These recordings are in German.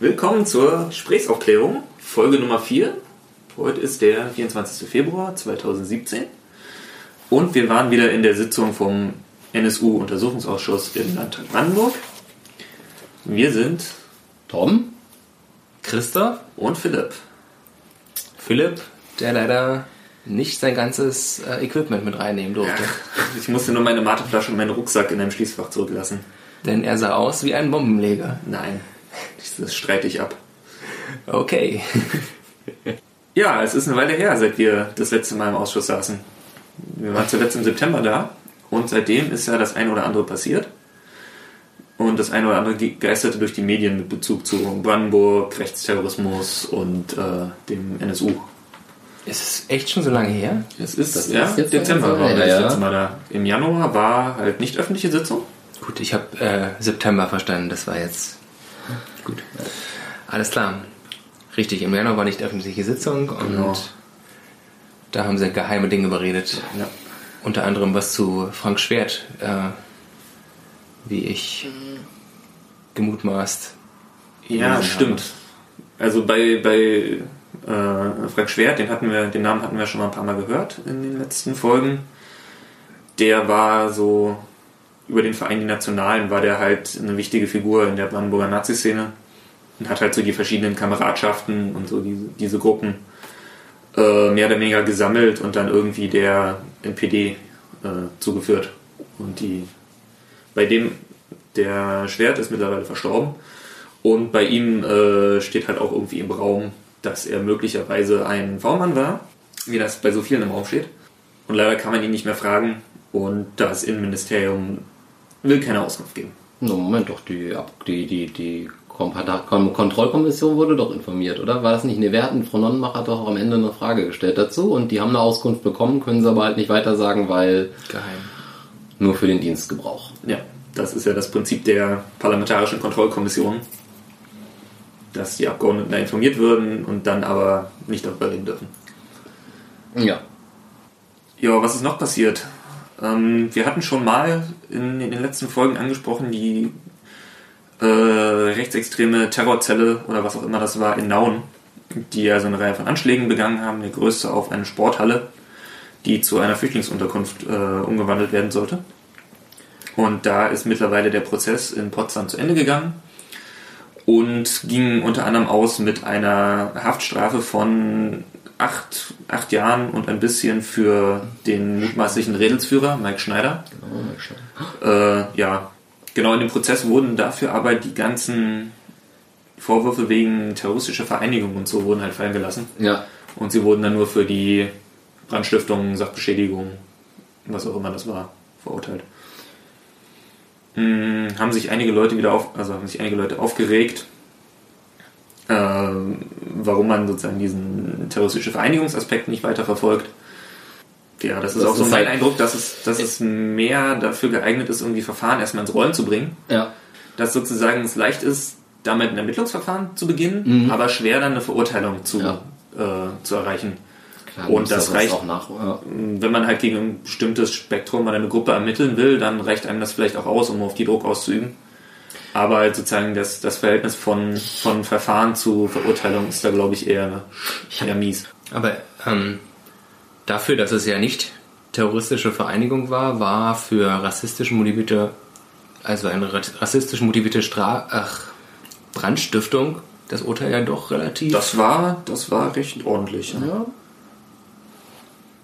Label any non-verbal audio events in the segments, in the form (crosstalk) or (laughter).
Willkommen zur Gesprächsaufklärung, Folge Nummer 4. Heute ist der 24. Februar 2017 und wir waren wieder in der Sitzung vom NSU-Untersuchungsausschuss im Landtag Brandenburg. Wir sind Tom? Christoph? und Philipp. Philipp, der leider nicht sein ganzes äh, Equipment mit reinnehmen durfte. (laughs) Ich musste nur meine Mateflasche und meinen Rucksack in einem Schließfach zurücklassen. Denn er sah aus wie ein Bombenleger. Nein, das streite ich ab. Okay. (laughs) Ja, es ist eine Weile her, seit wir das letzte Mal im Ausschuss saßen. Wir waren zuletzt im September da und seitdem ist ja das eine oder andere passiert. Und das eine oder andere ge- geisterte durch die Medien mit Bezug zu Brandenburg, Rechtsterrorismus und äh, dem NSU. Ist es echt schon so lange her? Es ist, Das ja, ist jetzt Dezember war das ja. letzte Mal da. Im Januar war halt nicht öffentliche Sitzung. Gut, ich habe äh, September verstanden. Das war jetzt gut. Alles klar. Richtig, im Januar war nicht öffentliche Sitzung und Genau. da haben sie geheime Dinge beredet. Ja. Unter anderem was zu Frank Schwert, äh, wie ich gemutmaßt. Ja, stimmt. Also bei, bei äh, Frank Schwert, den hatten wir, den Namen hatten wir schon mal ein paar Mal gehört in den letzten Folgen. Der war so über den Verein Die Nationalen war der halt eine wichtige Figur in der Brandenburger Nazi-Szene und hat halt so die verschiedenen Kameradschaften und so diese, diese Gruppen äh, mehr oder weniger gesammelt und dann irgendwie der NPD äh, zugeführt. Und die bei dem der Schwert ist mittlerweile verstorben und bei ihm äh, steht halt auch irgendwie im Raum, dass er möglicherweise ein V-Mann war, wie das bei so vielen im Raum steht. Und leider kann man ihn nicht mehr fragen und das Innenministerium will keine Auskunft geben. No, Moment doch, die, Ab- die, die, die Kom- Kom- Kontrollkommission wurde doch informiert, oder? War das nicht? Ne, wir hatten, Frau Nonnenmacher hat doch am Ende eine Frage gestellt dazu und die haben eine Auskunft bekommen, können sie aber halt nicht weiter sagen, weil Geheim. nur für den Dienstgebrauch. Ja, das ist ja das Prinzip der Parlamentarischen Kontrollkommission, dass die Abgeordneten da informiert würden und dann aber nicht darüber reden dürfen. Ja. Ja, was ist noch passiert? Ähm, wir hatten schon mal in, in den letzten Folgen angesprochen, die äh, rechtsextreme Terrorzelle oder was auch immer das war in Nauen, die ja so eine Reihe von Anschlägen begangen haben, der größte auf eine Sporthalle, die zu einer Flüchtlingsunterkunft äh, umgewandelt werden sollte. Und da ist mittlerweile der Prozess in Potsdam zu Ende gegangen und ging unter anderem aus mit einer Haftstrafe von acht, acht Jahren und ein bisschen für den mutmaßlichen Redelsführer Mike Schneider. Äh, ja, genau in dem Prozess wurden dafür aber die ganzen Vorwürfe wegen terroristischer Vereinigung und so wurden halt fallen gelassen. Ja. Und sie wurden dann nur für die Brandstiftung, Sachbeschädigung, was auch immer das war, verurteilt. Hm, haben sich einige Leute wieder auf, also haben sich einige Leute aufgeregt, ähm, warum man sozusagen diesen terroristischen Vereinigungsaspekt nicht weiter verfolgt. Ja, das ist Das auch so ist mein halt- Eindruck, dass es, dass es mehr dafür geeignet ist, irgendwie Verfahren erstmal ins Rollen zu bringen. Ja. Dass sozusagen es leicht ist, damit ein Ermittlungsverfahren zu beginnen, aber schwer dann eine Verurteilung zu, Ja. äh, zu erreichen. Klar, Und das was reicht- auch nach. Ja. Wenn man halt gegen ein bestimmtes Spektrum oder eine Gruppe ermitteln will, dann reicht einem das vielleicht auch aus, um auf die Druck auszuüben. Aber halt sozusagen das, das Verhältnis von, von Verfahren zu Verurteilung ist da, glaube ich, eher, eher mies. Aber ähm, dafür, dass es ja nicht terroristische Vereinigung war, war für rassistisch motivierte, also eine ra- rassistisch motivierte Stra Ach, Brandstiftung das Urteil ja doch relativ. Das war, das war recht ordentlich. Ja. ja.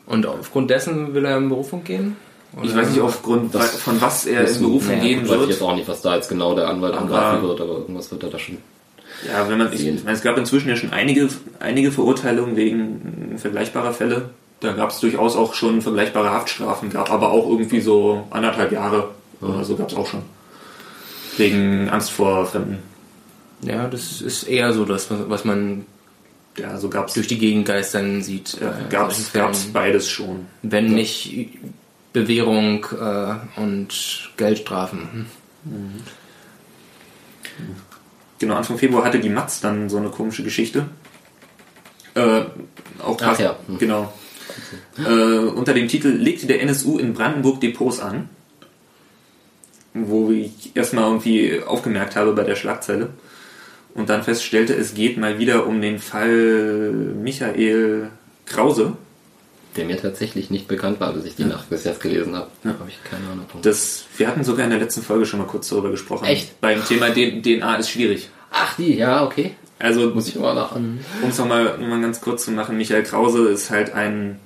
Und aufgrund dessen will er in Berufung gehen? Ich weiß nicht, aufgrund Das- von was er in Berufung naja, gehen gut, weiß ich wird. jetzt auch nicht, was da jetzt genau der Anwalt angreifen wird, aber irgendwas wird er da schon. Ja, wenn man, ich, ich meine, es gab inzwischen ja schon einige, einige Verurteilungen wegen vergleichbarer Fälle. Da gab es durchaus auch schon vergleichbare Haftstrafen, gab aber auch irgendwie so anderthalb Jahre oder so gab es auch schon. Wegen Angst vor Fremden. Ja, das ist eher so das, was was man Ja, so gab es durch die Gegend geistern sieht. ja, äh, gab's, Fällen. gab's beides schon. Wenn nicht Bewährung äh, und Geldstrafen. Hm. Genau, Anfang Februar hatte die Matz dann so eine komische Geschichte. Äh, auch Ach krass, ja. Hm. genau. Äh, unter dem Titel legte der NSU in Brandenburg Depots an. Wo ich erstmal irgendwie aufgemerkt habe bei der Schlagzeile. und dann feststellte, es geht mal wieder um den Fall Michael Krause. Der mir tatsächlich nicht bekannt war, bis ich die Ja. Nacht bis jetzt gelesen habe. Ja. Habe ich keine Ahnung. Das, wir hatten sogar in der letzten Folge schon mal kurz darüber gesprochen. Echt? Beim Thema DNA ist schwierig. Ach, die, ja, okay. Also, Muss ich mal nach an. um es nochmal noch mal ganz kurz zu machen, Michael Krause ist halt ein,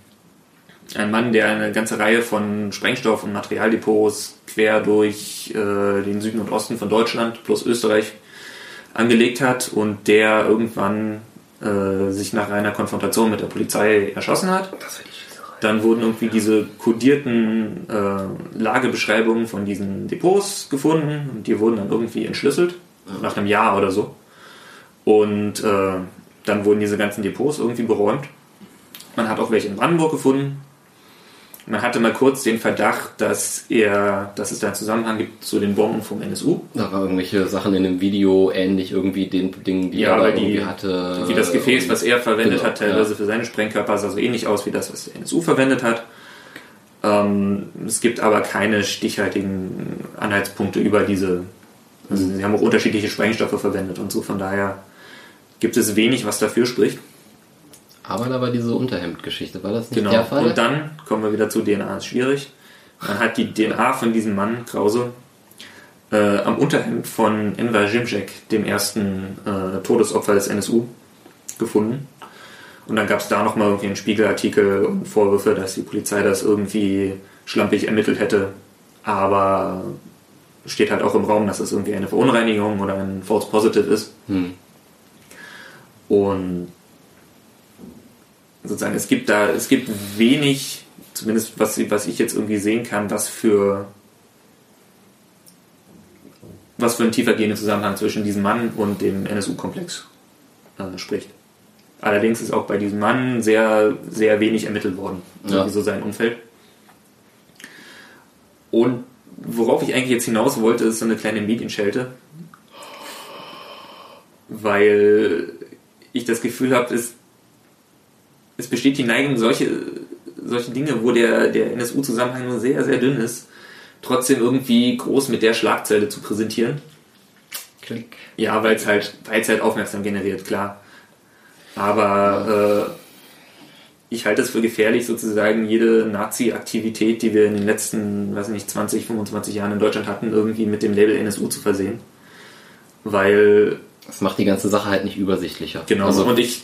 ein Mann, der eine ganze Reihe von Sprengstoff- und Materialdepots quer durch äh, den Süden und Osten von Deutschland plus Österreich angelegt hat und der irgendwann äh, sich nach einer Konfrontation mit der Polizei erschossen hat. Das finde ich. Dann wurden irgendwie diese kodierten äh, Lagebeschreibungen von diesen Depots gefunden und die wurden dann irgendwie entschlüsselt, nach einem Jahr oder so. Und äh, dann wurden diese ganzen Depots irgendwie beräumt. Man hat auch welche in Brandenburg gefunden. Man hatte mal kurz den Verdacht, dass er, dass es da einen Zusammenhang gibt zu den Bomben vom NSU. Da waren irgendwelche Sachen in dem Video ähnlich irgendwie den Dingen, die Ja, er da weil die- irgendwie hatte. Wie das Gefäß, was er verwendet Genau, hat, teilweise ja. für seine Sprengkörper, sah so ähnlich aus wie das, was der NSU verwendet hat. Ähm, es gibt aber keine stichhaltigen Anhaltspunkte über diese. Also sie haben auch unterschiedliche Sprengstoffe verwendet und so, von daher gibt es wenig, was dafür spricht. Aber da war diese Unterhemdgeschichte, war das nicht Genau. der Fall? Und dann kommen wir wieder zu DNA, ist schwierig. Man hat die DNA von diesem Mann, Krause, äh, am Unterhemd von Enver Jimcek, dem ersten äh, Todesopfer des NSU, gefunden. Und dann gab es da nochmal irgendwie einen Spiegelartikel und Vorwürfe, dass die Polizei das irgendwie schlampig ermittelt hätte. Aber steht halt auch im Raum, dass das irgendwie eine Verunreinigung oder ein False Positive ist. Hm. Und sozusagen, es gibt da, es gibt wenig, zumindest was, was ich jetzt irgendwie sehen kann, was für was für ein tiefergehender Zusammenhang zwischen diesem Mann und dem NSU-Komplex äh, spricht. Allerdings ist auch bei diesem Mann sehr, sehr wenig ermittelt worden, Ja. sowieso sein Umfeld. Und worauf ich eigentlich jetzt hinaus wollte, ist so eine kleine Medienschelte. Weil ich das Gefühl habe, es, es besteht die Neigung, solche, solche Dinge, wo der, der NSU-Zusammenhang nur sehr, sehr dünn ist, trotzdem irgendwie groß mit der Schlagzeile zu präsentieren. Klick. Ja, weil es halt, weil's halt aufmerksam generiert, klar. Aber äh, ich halte es für gefährlich, sozusagen jede Nazi-Aktivität, die wir in den letzten, weiß nicht, 20, 25 Jahren in Deutschland hatten, irgendwie mit dem Label NSU zu versehen. Weil, Das macht die ganze Sache halt nicht übersichtlicher. genau, Also, und ich,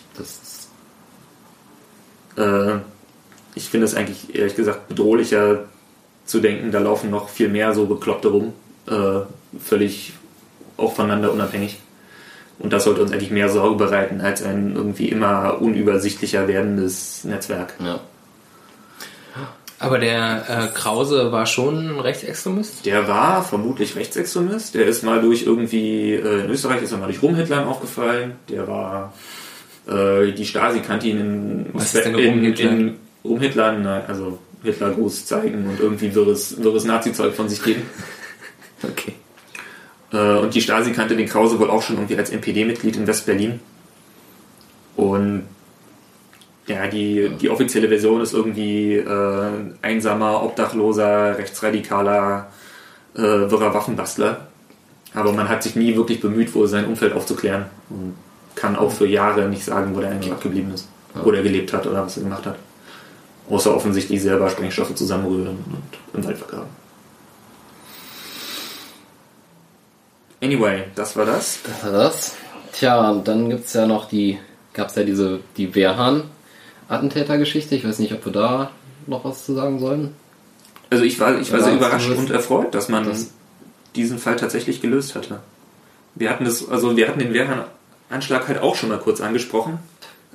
äh, ich finde es eigentlich ehrlich gesagt bedrohlicher zu denken, da laufen noch viel mehr so Bekloppte rum, äh, völlig auch voneinander unabhängig. Und das sollte uns eigentlich mehr Sorge bereiten als ein irgendwie immer unübersichtlicher werdendes Netzwerk. ja. Aber der äh, Krause war schon ein Rechtsextremist? Der war vermutlich Rechtsextremist. Der ist mal durch irgendwie, äh, in Österreich ist er mal durch Rumhitlern aufgefallen. Der war, äh, die Stasi kannte ihn in, Was ist denn in, in Rumhitlern, na, also Hitlergruß zeigen und irgendwie wirres, wirres Nazi-Zeug von sich geben. (laughs) Okay. Äh, und die Stasi kannte den Krause wohl auch schon irgendwie als NPD-Mitglied in West-Berlin. Und ja, die, die offizielle Version ist irgendwie äh, einsamer, obdachloser, rechtsradikaler, äh, wirrer Waffenbastler. Aber man hat sich nie wirklich bemüht, wohl sein Umfeld aufzuklären. Und kann auch für Jahre nicht sagen, wo der eigentlich abgeblieben ist. Wo der gelebt hat oder was er gemacht hat. Außer offensichtlich selber Sprengstoffe zusammenrühren und im Wald vergraben. Anyway, das war das. Das war das. Tja, und dann gibt's ja noch die, gab's ja diese, die Wehrhahn-Attentätergeschichte. Ich weiß nicht, ob wir da noch was zu sagen sollen. Also ich war, ich war Ja, sehr überrascht und erfreut, dass man das- diesen Fall tatsächlich gelöst hatte. Wir hatten das, also wir hatten den Wehrhahn-Anschlag halt auch schon mal kurz angesprochen.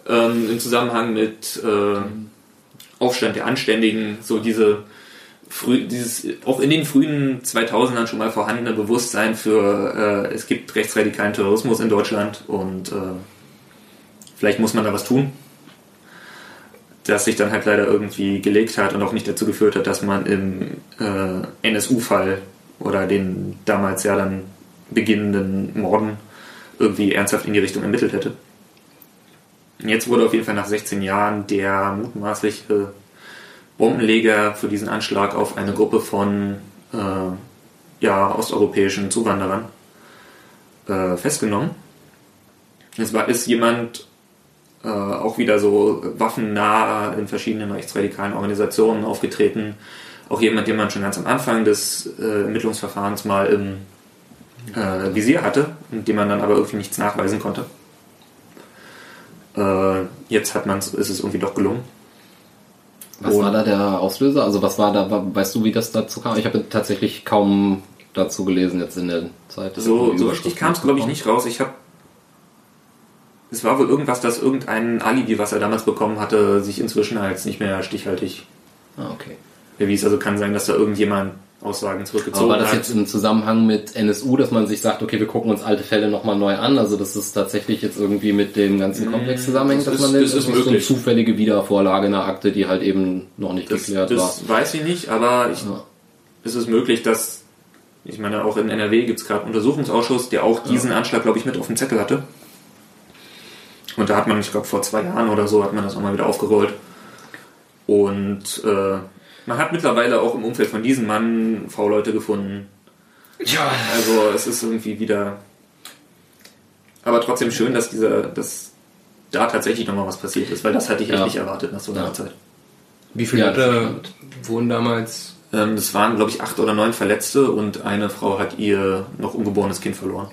Ähm, Im Zusammenhang mit äh, Aufstand der Anständigen, so diese dieses auch in den frühen 2000ern schon mal vorhandene Bewusstsein für äh, es gibt rechtsradikalen Terrorismus in Deutschland und äh, vielleicht muss man da was tun. Das sich dann halt leider irgendwie gelegt hat und auch nicht dazu geführt hat, dass man im äh, NSU-Fall oder den damals ja dann beginnenden Morden irgendwie ernsthaft in die Richtung ermittelt hätte. Jetzt wurde auf jeden Fall nach 16 Jahren der mutmaßliche Bombenleger für diesen Anschlag auf eine Gruppe von äh, ja, osteuropäischen Zuwanderern äh, festgenommen. Es war, ist jemand äh, auch wieder so waffennah in verschiedenen rechtsradikalen Organisationen aufgetreten. Auch jemand, den man schon ganz am Anfang des äh, Ermittlungsverfahrens mal im äh, Visier hatte dem man dann aber irgendwie nichts nachweisen konnte. Äh, jetzt hat man's, ist es irgendwie doch gelungen. Was Und- war da der Auslöser? Also was war da, weißt du, wie das dazu kam? Ich habe tatsächlich kaum dazu gelesen jetzt in der Zeit. So, so richtig kam es, glaube ich, nicht raus. Ich habe. Es war wohl irgendwas, dass irgendein Alibi, was er damals bekommen hatte, sich inzwischen als nicht mehr stichhaltig Ah, okay. erwies. Also kann sein, dass da irgendjemand Aussagen Aber zurückgezogen war das hat. jetzt im Zusammenhang mit NSU, dass man sich sagt, okay, wir gucken uns alte Fälle nochmal neu an? Also dass es tatsächlich jetzt irgendwie mit dem ganzen Komplex zusammenhängt, das dass ist- man das ist so eine zufällige Wiedervorlage einer Akte, die halt eben noch nicht das, geklärt war. das weiß ich nicht, aber ich, Ja. es ist möglich, dass. Ich meine, auch in NRW gibt es gerade einen Untersuchungsausschuss, der auch diesen Anschlag, glaube ich, mit auf dem Zettel hatte. Und da hat man, ich glaube, vor zwei Jahren oder so, hat man das auch mal wieder aufgerollt. Und äh, man hat mittlerweile auch im Umfeld von diesem Mann V-Leute gefunden. Ja. Also es ist irgendwie wieder. Aber trotzdem schön, dass dieser, dass da tatsächlich nochmal was passiert ist, weil das hatte ich echt Ja. nicht erwartet nach so einer Ja. Zeit. Wie viele Ja, Leute wurden damals? Ähm, es waren, glaube ich, acht oder neun Verletzte und eine Frau hat ihr noch ungeborenes Kind verloren.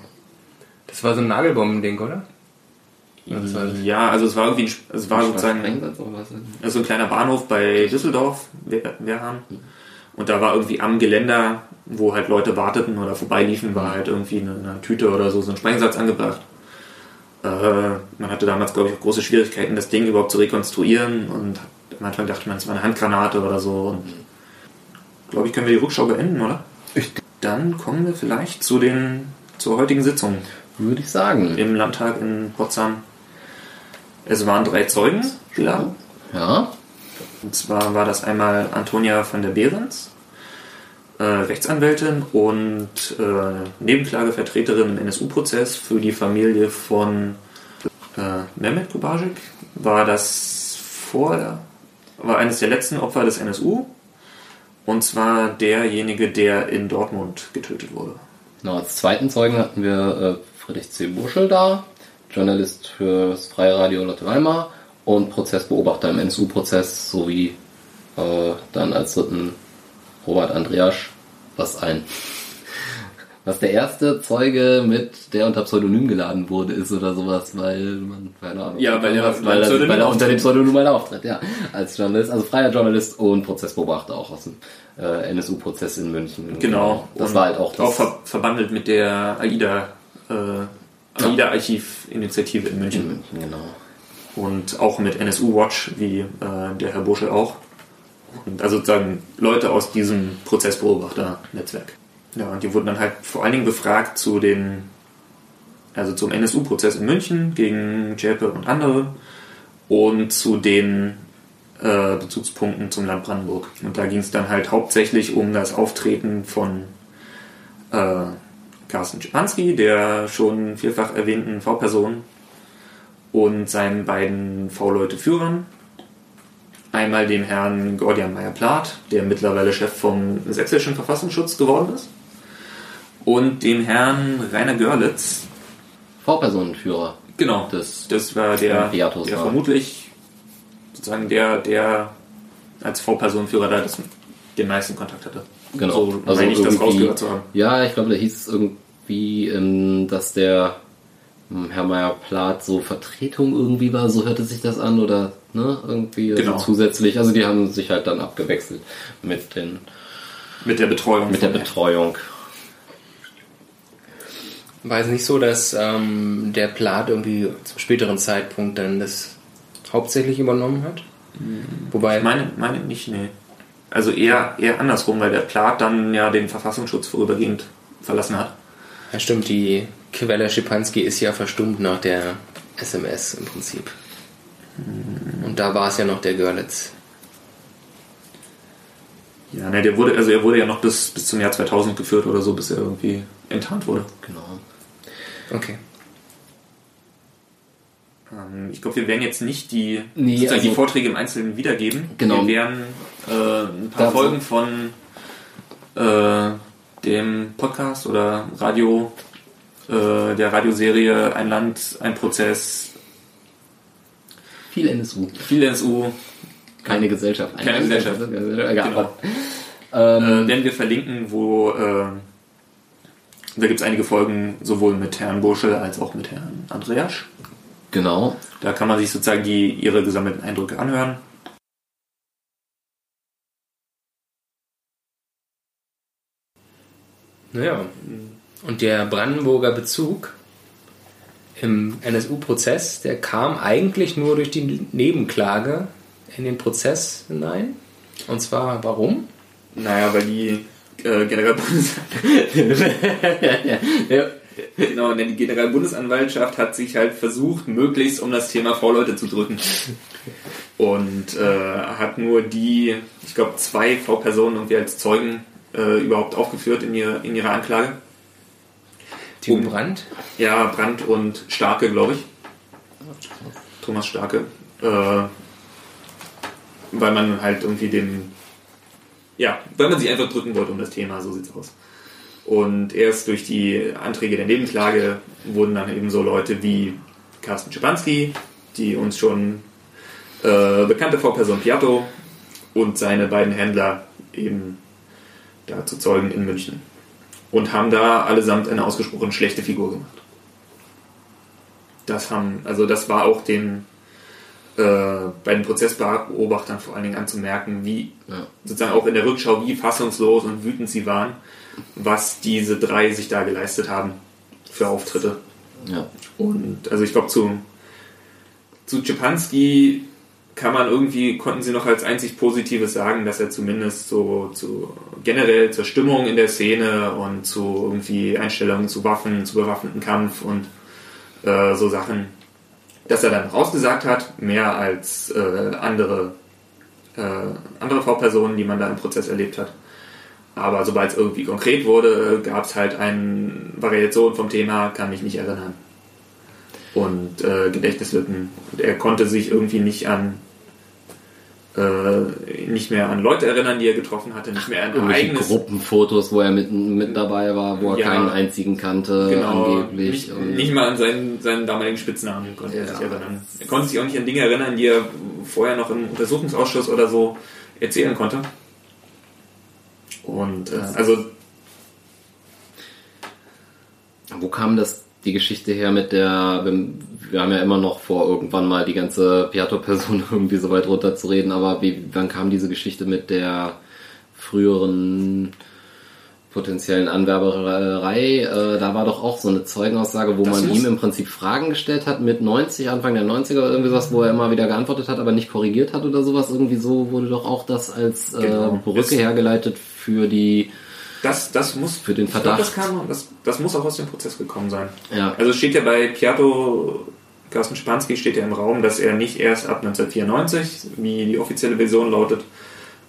Das war so ein Nagelbomben-Ding, oder? Das? Ja, also es war irgendwie, ein, es war sozusagen Sprengsatz oder was? so ein kleiner Bahnhof bei Düsseldorf, Wer- Wehrhahn. Und da war irgendwie am Geländer, wo halt Leute warteten oder vorbeiliefen, war halt irgendwie eine, eine Tüte oder so, so ein Sprengsatz angebracht. Äh, man hatte damals, glaube ich, auch große Schwierigkeiten, das Ding überhaupt zu rekonstruieren und am Anfang dachte man, es war eine Handgranate oder so. Und glaube ich, können wir die Rückschau beenden, oder? Dann kommen wir vielleicht zu den, zur heutigen Sitzung Würde ich sagen. im Landtag in Potsdam. Es waren drei Zeugen da. Ja. Und zwar war das einmal Antonia van der Behrens, äh, Rechtsanwältin und äh, Nebenklagevertreterin im NSU-Prozess für die Familie von äh, Mehmet Kubasic. War das vor, war eines der letzten Opfer des NSU. Und zwar derjenige, der in Dortmund getötet wurde. Genau, als zweiten Zeugen hatten wir äh, Friedrich C. Buschel da, Journalist für das Freie Radio Lotte Weimar und Prozessbeobachter im NSU-Prozess sowie äh, dann als dritten Robert Andreasch, was ein (laughs) was der erste Zeuge mit, der unter Pseudonym geladen wurde, ist oder sowas, weil man, keine Ahnung. Ja, weil er- was, weil, weil er, weil er unter dem. Pseudonym halt auftritt, ja. Als Journalist, also freier Journalist und Prozessbeobachter auch aus dem äh, NSU-Prozess in München. Genau. Das war halt auch das. Auch ver verbandelt mit der AIDA, äh, AIDA-Archiv-Initiative in München. in München, genau. und auch mit NSU Watch, wie äh, der Herr Buschel auch. Und also sozusagen Leute aus diesem Prozessbeobachter-Netzwerk. Ja, und die wurden dann halt vor allen Dingen befragt zu den, also zum NSU-Prozess in München gegen Zschäpe und andere und zu den äh, Bezugspunkten zum Land Brandenburg. Und da ging es dann halt hauptsächlich um das Auftreten von äh, Carsten Schipanski, der schon vielfach erwähnten V-Person und seinen beiden V-Leute-Führern. Einmal dem Herrn Gordian Meyer-Plath, der mittlerweile Chef vom Sächsischen Verfassungsschutz geworden ist. Und dem Herrn Rainer Görlitz. V-Personenführer. Genau, Das- das war der, der war. vermutlich sozusagen der, der als V-Personenführer da das, den meisten Kontakt hatte. Genau. So meine ich das irgendwie- rausgehört zu haben. Ja, ich glaube, da hieß es irgendwie, ähm, dass der ähm, Herr Meyer-Plath so Vertretung irgendwie war, so hörte sich das an, oder ne, irgendwie also Genau. zusätzlich. Also die haben sich halt dann abgewechselt mit den Mit der Betreuung. mit der Betreuung. War es nicht so, dass ähm, der Plat irgendwie zum späteren Zeitpunkt dann das hauptsächlich übernommen hat? Wobei, Ich meine, meine nicht, nee. Also eher, eher andersrum, weil der Plath dann ja den Verfassungsschutz vorübergehend verlassen hat. Ja stimmt, die Quelle Schipanski ist ja verstummt nach der SMS im Prinzip. Und da war es ja noch der Görlitz. Ja, ne, der wurde, also er wurde ja noch bis, bis zum Jahr 2000 geführt oder so, bis er irgendwie enttarnt wurde. Genau. Okay. Ähm, ich glaube, wir werden jetzt nicht die, Nee, also- die Vorträge im Einzelnen wiedergeben. Genau. Wir werden äh, ein paar Folgen von äh, dem Podcast oder Radio äh, der Radioserie Ein Land, ein Prozess, Viel NSU. viel NSU, Keine Gesellschaft. Keine Gesellschaft. Ja, Genau. ähm, äh, werden wir verlinken, wo äh, da gibt es einige Folgen sowohl mit Herrn Burschel als auch mit Herrn Andreas. genau. Da kann man sich sozusagen die, ihre gesammelten Eindrücke anhören. Naja, und der Brandenburger Bezug im NSU-Prozess, der kam eigentlich nur durch die Nebenklage in den Prozess hinein. Und zwar warum? Naja, weil die äh, (laughs) (laughs) ja. genau, denn die Generalbundesanwaltschaft hat sich halt versucht, möglichst um das Thema V-Leute zu drücken. Und äh, hat nur die, ich glaube, zwei V-Personen irgendwie als Zeugen äh, überhaupt aufgeführt in, ihr, in ihrer Anklage. Timo Um- Brandt? Ja, Brandt und Starke, glaube ich. Thomas Starke. Äh, weil man halt irgendwie dem. Ja, weil man sich einfach drücken wollte um das Thema, so sieht's aus. Und erst durch die Anträge der Nebenklage wurden dann eben so Leute wie Carsten Schipanski, die uns schon äh, bekannte V-Person Piatto und seine beiden Händler eben da zu Zeugen in München und haben da allesamt eine ausgesprochen schlechte Figur gemacht. Das haben, also das war auch den äh, bei den Prozessbeobachtern vor allen Dingen anzumerken, wie Ja. sozusagen auch in der Rückschau, wie fassungslos und wütend sie waren, was diese drei sich da geleistet haben für Auftritte. ja. Und also ich glaube zu zu Czepanski kann man irgendwie, konnten sie noch als einzig Positives sagen, dass er zumindest so zu generell zur Stimmung in der Szene und zu irgendwie Einstellungen zu Waffen, zu bewaffneten Kampf und äh, so Sachen, dass er dann rausgesagt hat, mehr als äh, andere, äh, andere V-Personen, die man da im Prozess erlebt hat. Aber sobald es irgendwie konkret wurde, gab es halt eine Variation vom Thema, kann mich nicht erinnern und äh, Gedächtnislücken. Und er konnte sich irgendwie nicht an äh, nicht mehr an Leute erinnern, die er getroffen hatte, nicht mehr an eigenes Gruppenfotos, wo er mit, mit dabei war, wo er Ja. keinen einzigen kannte, genau, angeblich. nicht, nicht mal an seinen, seinen damaligen Spitznamen konnte er Ja. sich erinnern. Er konnte sich auch nicht an Dinge erinnern, die er vorher noch im Untersuchungsausschuss oder so erzählen konnte. Und äh, also Wo kam das die Geschichte her mit der, wir, haben ja immer noch vor, irgendwann mal die ganze Piato-Person (laughs) irgendwie so weit runterzureden, aber wie, wann kam diese Geschichte mit der früheren potenziellen Anwerberei? Äh, da war doch auch so eine Zeugenaussage, wo Das man ihm im Prinzip Fragen gestellt hat mit 90, Anfang der 90er oder irgendwie sowas, wo er immer wieder geantwortet hat, aber nicht korrigiert hat oder sowas. Irgendwie so wurde doch auch das als äh, Genau. Brücke Es- hergeleitet für die, das, das muss Für den ich glaub, Verdacht. das, kam, das, das muss auch aus dem Prozess gekommen sein. ja, Also es steht ja bei Piatto, Carsten Spanski steht ja im Raum, dass er nicht erst ab 1994, wie die offizielle Version lautet,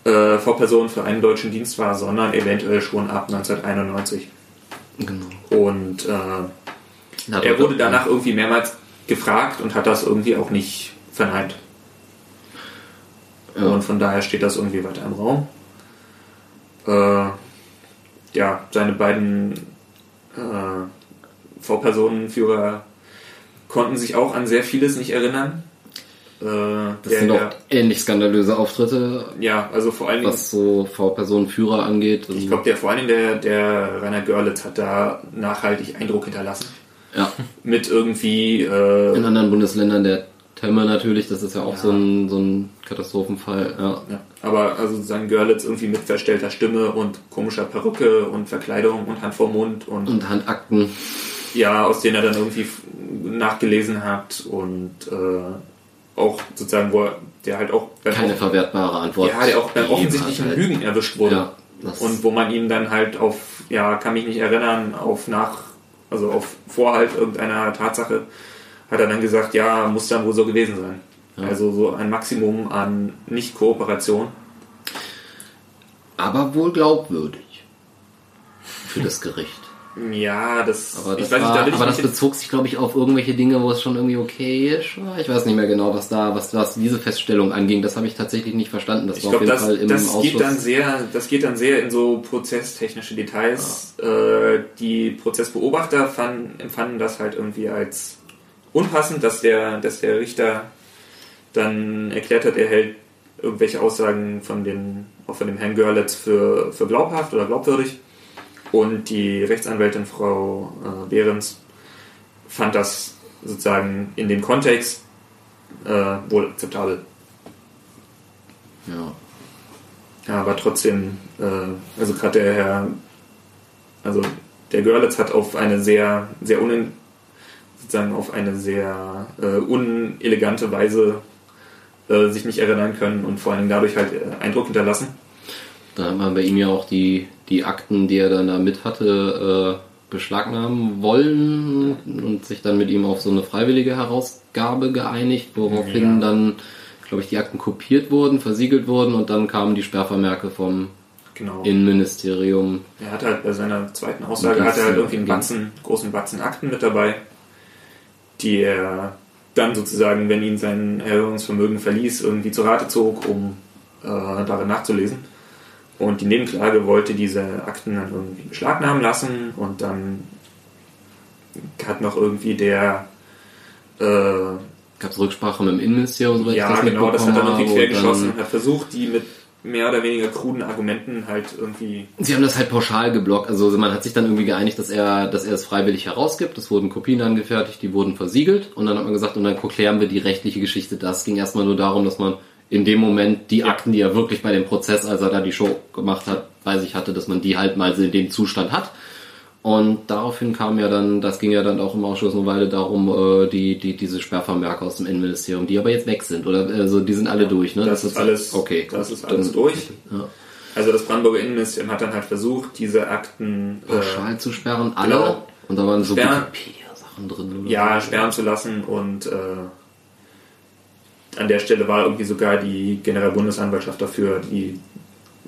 äh, Vorperson für einen deutschen Dienst war, sondern eventuell schon ab 1991. genau. Und äh, er wurde danach irgendwie mehrmals gefragt und hat das irgendwie auch nicht verneint. Ja. Und von daher steht das irgendwie weiter im Raum. Äh, ja, seine beiden äh, V-Personenführer konnten sich auch an sehr vieles nicht erinnern. Äh, Das der- sind der- auch ähnlich skandalöse Auftritte, ja, also vor allen Dingen, was so V-Personenführer angeht. ich glaube, der vor allen Dingen der, der Rainer Görlitz hat da nachhaltig Eindruck hinterlassen. ja, Mit irgendwie äh, in anderen Bundesländern der Temme natürlich, das ist ja auch Ja. so ein, so ein Katastrophenfall. Ja. Ja, aber also sozusagen Görlitz irgendwie mit verstellter Stimme und komischer Perücke und Verkleidung und Hand vor Mund und, Und Handakten. Ja, aus denen er dann irgendwie nachgelesen hat und äh, auch sozusagen, wo er, der halt auch Keine verwertbare Antwort. ja, der auch beim gegeben offensichtlichen hat. Lügen erwischt wurde. Ja, und wo man ihn dann halt auf, ja, kann mich nicht erinnern, auf nach, also auf Vorhalt irgendeiner Tatsache, hat er dann gesagt, ja, muss dann wohl so gewesen sein. Ja. Also so ein Maximum an Nicht-Kooperation. Aber wohl glaubwürdig. Für das Gericht. Ja, das, Aber das, ich weiß war, aber das bezog sich, glaube ich, auf irgendwelche Dinge, wo es schon irgendwie okay war. Ich weiß nicht mehr genau, was da, was, was diese Feststellung anging. Das habe ich tatsächlich nicht verstanden. Das Ich war auf glaube, jeden das, Fall im das Ausschuss. geht dann sehr, das geht dann sehr in so prozesstechnische Details. Äh, die Prozessbeobachter fanden, empfanden das halt irgendwie als unpassend, dass der, dass der Richter dann erklärt hat, er hält irgendwelche Aussagen von den, auch von dem Herrn Görlitz für, für glaubhaft oder glaubwürdig. Und die Rechtsanwältin Frau äh, Behrens fand das sozusagen in dem Kontext äh, wohl akzeptabel. ja. Ja, aber trotzdem, äh, also gerade der Herr, also der Görlitz hat auf eine sehr, sehr unin, sozusagen auf eine sehr äh, unelegante Weise äh, sich nicht erinnern können und vor allem dadurch halt äh, Eindruck hinterlassen. Da hat man bei ihm ja auch die, die Akten, die er dann da mit hatte, äh, beschlagnahmen wollen und sich dann mit ihm auf so eine freiwillige Herausgabe geeinigt, woraufhin Ja. dann, glaube ich, die Akten kopiert wurden, versiegelt wurden und dann kamen die Sperrvermerke vom Genau. Innenministerium. Er hat halt bei seiner zweiten Aussage hat er halt irgendwie einen ja. Batzen, großen Batzen Akten mit dabei, die er dann sozusagen, wenn ihn sein Erinnerungsvermögen verließ, irgendwie zu Rate zog, um äh, darin nachzulesen. Und die Nebenklage wollte diese Akten dann irgendwie beschlagnahmen lassen und dann hat noch irgendwie der äh, Gab es Rücksprache mit dem Innenministerium, soweit ja ich das genau, das hat mitbekommen irgendwie quergeschossen dann- und hat versucht, die mit mehr oder weniger kruden Argumenten halt irgendwie Sie haben das halt pauschal geblockt. Also man hat sich dann irgendwie geeinigt, dass er, dass er es freiwillig herausgibt. Es wurden Kopien angefertigt, die wurden versiegelt. Und dann hat man gesagt, und dann klären wir die rechtliche Geschichte. Das ging erstmal nur darum, dass man in dem Moment die Akten, die er wirklich bei dem Prozess, als er da die Show gemacht hat, bei sich hatte, dass man die halt mal in dem Zustand hat. Und daraufhin kam ja dann, das ging ja dann auch im Ausschuss eine Weile darum, äh, die, die, diese Sperrvermerke aus dem Innenministerium, die aber jetzt weg sind, oder? Also die sind alle durch, ne? Das ist alles, okay. das ist alles Dann- durch. Ja. Also das Brandenburger Innenministerium hat dann halt versucht, diese Akten äh, pauschal zu sperren, alle. genau. Und da waren so Sperren. Wikipedia-Sachen drin. Oder ja, sperren zu lassen und äh, an der Stelle war irgendwie sogar die Generalbundesanwaltschaft dafür, die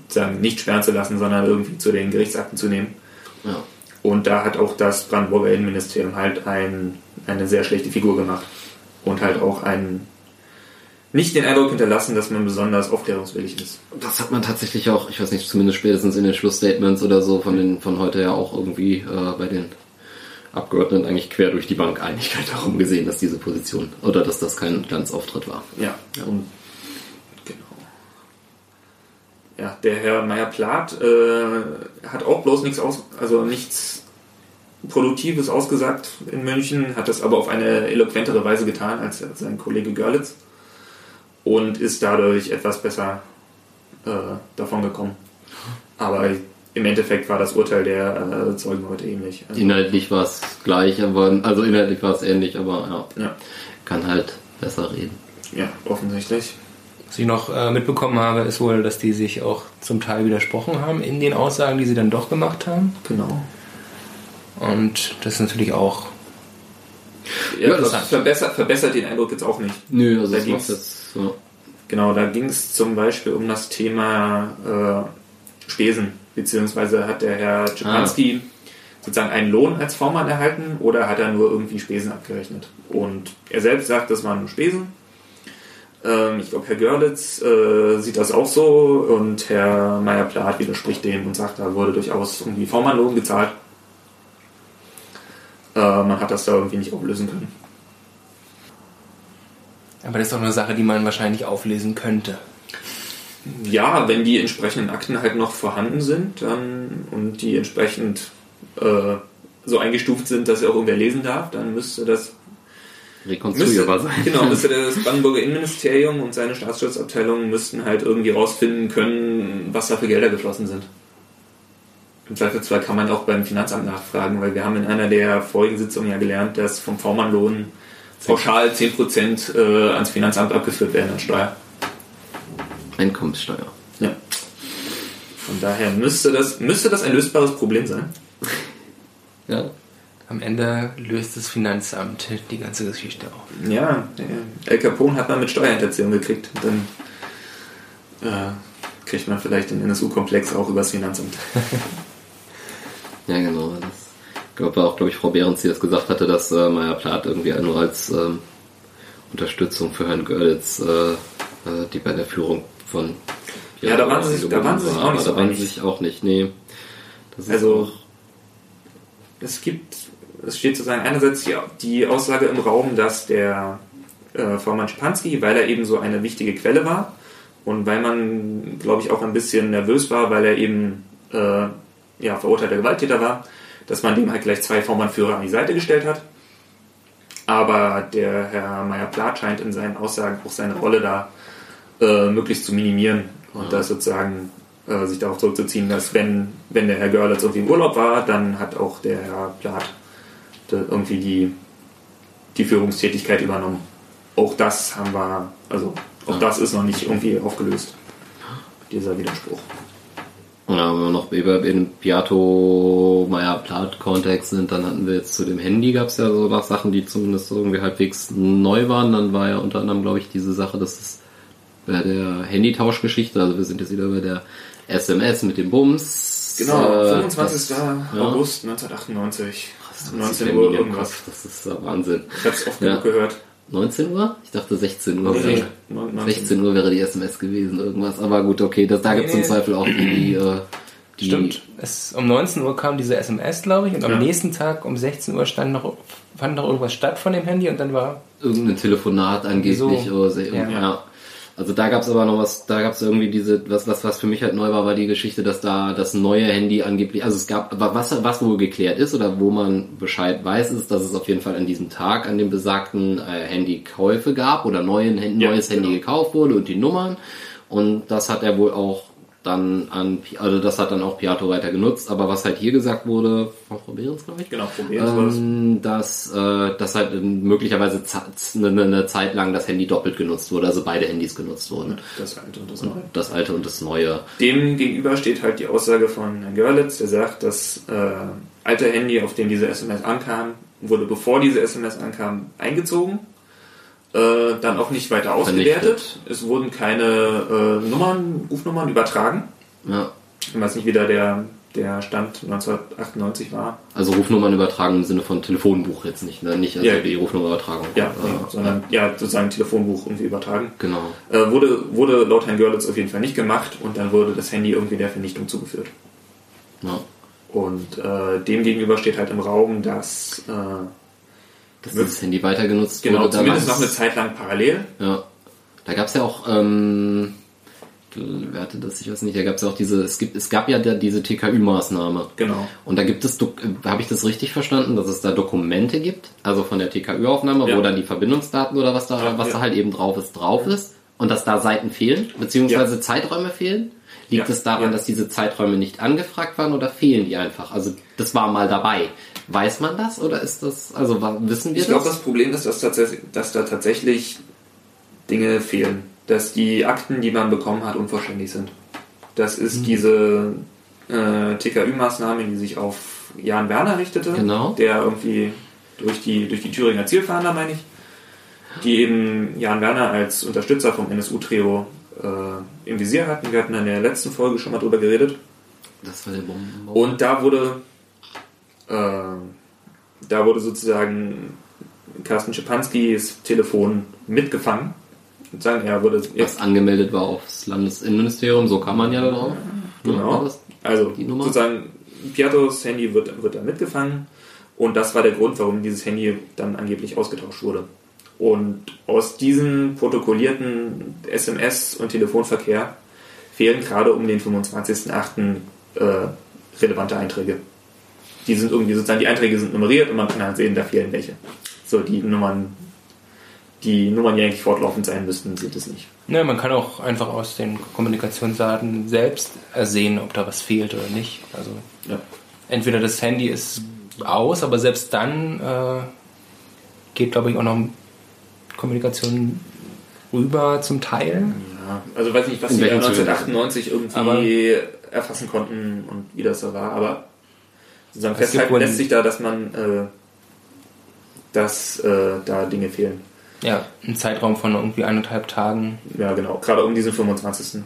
sagen nicht sperren zu lassen, sondern irgendwie zu den Gerichtsakten zu nehmen. Ja. Und da hat auch das Brandenburger Innenministerium halt ein, eine sehr schlechte Figur gemacht und halt auch einen nicht den Eindruck hinterlassen, dass man besonders aufklärungswillig ist. Das hat man tatsächlich auch, ich weiß nicht, zumindest spätestens in den Schlussstatements oder so von, den, von heute ja auch irgendwie äh, bei den Abgeordneten eigentlich quer durch die Bank Einigkeit darum gesehen, dass diese Position oder dass das kein Glanzauftritt war. Ja, und genau. Ja, der Herr Meyer-Plath äh, hat auch bloß nichts aus, also nichts Produktives ausgesagt in München, hat das aber auf eine eloquentere Weise getan als sein Kollege Görlitz und ist dadurch etwas besser äh, davon gekommen. Aber im Endeffekt war das Urteil der äh, Zeugen heute ähnlich. Also, Inhaltlich war es gleich, aber also inhaltlich war es ähnlich, aber ja, ja, kann halt besser reden. ja, offensichtlich. Was ich noch äh, mitbekommen habe, ist wohl, dass die sich auch zum Teil widersprochen haben in den Aussagen, die sie dann doch gemacht haben. Genau. Und das ist natürlich auch Ja, das verbessert, verbessert den Eindruck jetzt auch nicht. Nö, also Da das ging's- jetzt so. Genau, da ging es zum Beispiel um das Thema äh, Spesen, beziehungsweise hat der Herr Czepanski sozusagen einen Lohn als V-Mann erhalten oder hat er nur irgendwie Spesen abgerechnet? Und er selbst sagt, das waren nur Spesen. Ähm, ich glaube, Herr Görlitz äh, sieht das auch so und Herr Meyer-Plath widerspricht dem und sagt, da wurde durchaus irgendwie V-Mann-Lohn gezahlt. Äh, man hat das da irgendwie nicht auflösen können. Aber das ist doch eine Sache, die man wahrscheinlich auflesen könnte. Ja, wenn die entsprechenden Akten halt noch vorhanden sind dann, und die entsprechend äh, so eingestuft sind, dass er auch irgendwer lesen darf, dann müsste das müsste, Rekonstruierbar sein. genau, müsste (laughs) das Brandenburger Innenministerium und seine Staatsschutzabteilung müssten halt irgendwie rausfinden können, was da für Gelder geflossen sind. Im Zweifelsfall kann man auch beim Finanzamt nachfragen, weil wir haben in einer der vorigen Sitzungen ja gelernt, dass vom V-Mann-Lohn pauschal 10% äh, ans Finanzamt abgeführt werden an Steuer. Einkommenssteuer. Ja. Von daher müsste das, müsste das ein lösbares Problem sein. (laughs) Ja. Am Ende löst das Finanzamt die ganze Geschichte auf. Ja, der El Capone hat man mit Steuerhinterziehung gekriegt. Dann äh, kriegt man vielleicht den NSU-Komplex auch übers Finanzamt. (laughs) Ja, genau. Das, gab auch, glaube ich, Frau Behrens, die das gesagt hatte, dass äh, Meier Plath irgendwie nur als ähm, Unterstützung für Herrn Görlitz äh, äh, die bei der Führung von Ja, da waren sie sich- da waren sie sich auch nicht so da waren sie sich auch nicht, nee. Das Also, es gibt, es steht sozusagen einerseits die, die Aussage im Raum, dass der äh, Vormann Schipanski, weil er eben so eine wichtige Quelle war und weil man, glaube ich, auch ein bisschen nervös war, weil er eben äh, ja, verurteilter Gewalttäter war, dass man dem halt gleich zwei Vormannführer an die Seite gestellt hat. Aber der Herr Meyer-Plath scheint in seinen Aussagen auch seine Rolle da äh, möglichst zu minimieren und das sozusagen äh, sich darauf zurückzuziehen, dass wenn, wenn der Herr Görlitz irgendwie im Urlaub war, dann hat auch der Herr Plath da irgendwie die, die Führungstätigkeit übernommen. Auch das haben wir, also auch das ist noch nicht irgendwie aufgelöst, dieser Widerspruch. Ja, wenn wir noch über den Piato Meyer Plath Kontext sind, dann hatten wir jetzt zu dem Handy gab es ja so noch Sachen, die zumindest irgendwie halbwegs neu waren. Dann war ja unter anderem, glaube ich, diese Sache, dass es bei der Handytauschgeschichte, also wir sind jetzt wieder bei der SMS mit dem Bums. Genau, Äh, 25. das- ja. August 1998. das 19 ist Uhr irgendwas. Das ist ja Wahnsinn. Ich habe es oft Ja. genug gehört. 19 Uhr? Ich dachte 16 Uhr. Nee, wäre- 19. 16 Uhr wäre die SMS gewesen, irgendwas. Aber gut, okay, das, da Nee, gibt es im nee. Zweifel auch die, äh, die Stimmt. Es, um 19 Uhr kam diese SMS, glaube ich, und am Ja. nächsten Tag um 16 Uhr stand noch, fand noch irgendwas statt von dem Handy und dann war irgendein Telefonat angeblich So. oder so. Ja. Ja. Also da gab es aber noch was, da gab es irgendwie diese, was, was, was für mich halt neu war, war die Geschichte, dass da das neue Handy angeblich, also es gab, aber was, was wohl geklärt ist oder wo man Bescheid weiß, ist, dass es auf jeden Fall an diesem Tag an dem besagten äh, Handykäufe gab oder neuen, Hand- Ja, neues Handy genau. gekauft wurde und die Nummern. Und das hat er wohl auch dann an, also das hat dann auch Piato weiter genutzt. Aber was halt hier gesagt wurde, von Behrens, glaube ich, Genau, ähm, dass, äh, dass halt möglicherweise eine, eine Zeit lang das Handy doppelt genutzt wurde, also beide Handys genutzt wurden. Das alte und das neue. Das alte und das neue. Dem gegenüber steht halt die Aussage von Herrn Görlitz, der sagt, das äh, alte Handy, auf dem diese SMS ankam, wurde bevor diese SMS ankam, eingezogen. Äh, dann auch nicht weiter ausgewertet. Es wurden keine äh, Nummern, Rufnummern übertragen. Ja. Ich weiß nicht, wie da der, der Stand 1998 war. Also Rufnummern übertragen im Sinne von Telefonbuch jetzt nicht, ne? Nicht also Ja. die Rufnummerübertragung. Ja, genau, sondern ja, sozusagen Telefonbuch irgendwie übertragen. Genau. Äh, wurde, wurde laut Herrn Görlitz auf jeden Fall nicht gemacht und dann wurde das Handy irgendwie der Vernichtung zugeführt. Ja. Und äh, dem gegenüber steht halt im Raum, dass äh, Dass dieses Handy weiter genutzt genau wurde. da zumindest noch eine Zeit lang parallel. Ja. Da gab es ja auch, ähm, wer hatte das? Ich weiß nicht, da gab es ja auch diese, es gibt, es gab ja da diese TKÜ-Maßnahme. Genau. Und da gibt es, äh, habe ich das richtig verstanden, dass es da Dokumente gibt, also von der TKÜ-Aufnahme, Ja. wo dann die Verbindungsdaten oder was da, was ja. da halt eben drauf ist, drauf ist und dass da Seiten fehlen, beziehungsweise Ja. Zeiträume fehlen. Liegt Ja, es daran, ja. dass diese Zeiträume nicht angefragt waren oder fehlen die einfach? Also das war mal dabei. Weiß man das oder ist das, also wissen wir Ich glaube, das? das Problem ist, dass, tatsächlich, dass da tatsächlich Dinge fehlen. Dass die Akten, die man bekommen hat, unvollständig sind. Das ist Mhm. diese äh, TKÜ-Maßnahme, die sich auf Jan Werner richtete, Genau. der irgendwie durch die, durch die Thüringer Zielfahnder, meine ich, die eben Jan Werner als Unterstützer vom NSU-Trio äh, im Visier hatten. Wir hatten in der letzten Folge schon mal drüber geredet. Das war der Bomben. Und da wurde, äh, da wurde sozusagen Carsten Schipanskis Telefon mitgefangen. Sozusagen, er wurde was angemeldet war aufs Landesinnenministerium, so kam man ja da drauf. War genau, also die Nummer? sozusagen Piatos Handy wird, wird da mitgefangen und das war der Grund, warum dieses Handy dann angeblich ausgetauscht wurde. Und aus diesem protokollierten SMS- und Telefonverkehr fehlen gerade um den 25.08. Äh, relevante Einträge. Die sind irgendwie sozusagen, die Einträge sind nummeriert und man kann halt sehen, da fehlen welche. So, die Nummern, die Nummern, die eigentlich fortlaufend sein müssten, sind es nicht. Ne, man kann auch einfach aus den Kommunikationsdaten selbst ersehen, ob da was fehlt oder nicht. Also Ja. entweder das Handy ist aus, aber selbst dann äh, geht, glaube ich, auch noch Kommunikation rüber zum Teil. Ja, also weiß nicht, was sie da welchem Zuge? 1998 irgendwie erfassen konnten und wie das so war, aber sozusagen festhalten lässt sich da, dass man, äh, dass äh, da Dinge fehlen. Ja, ein Zeitraum von irgendwie eineinhalb Tagen. Ja, genau, gerade um diesen 25.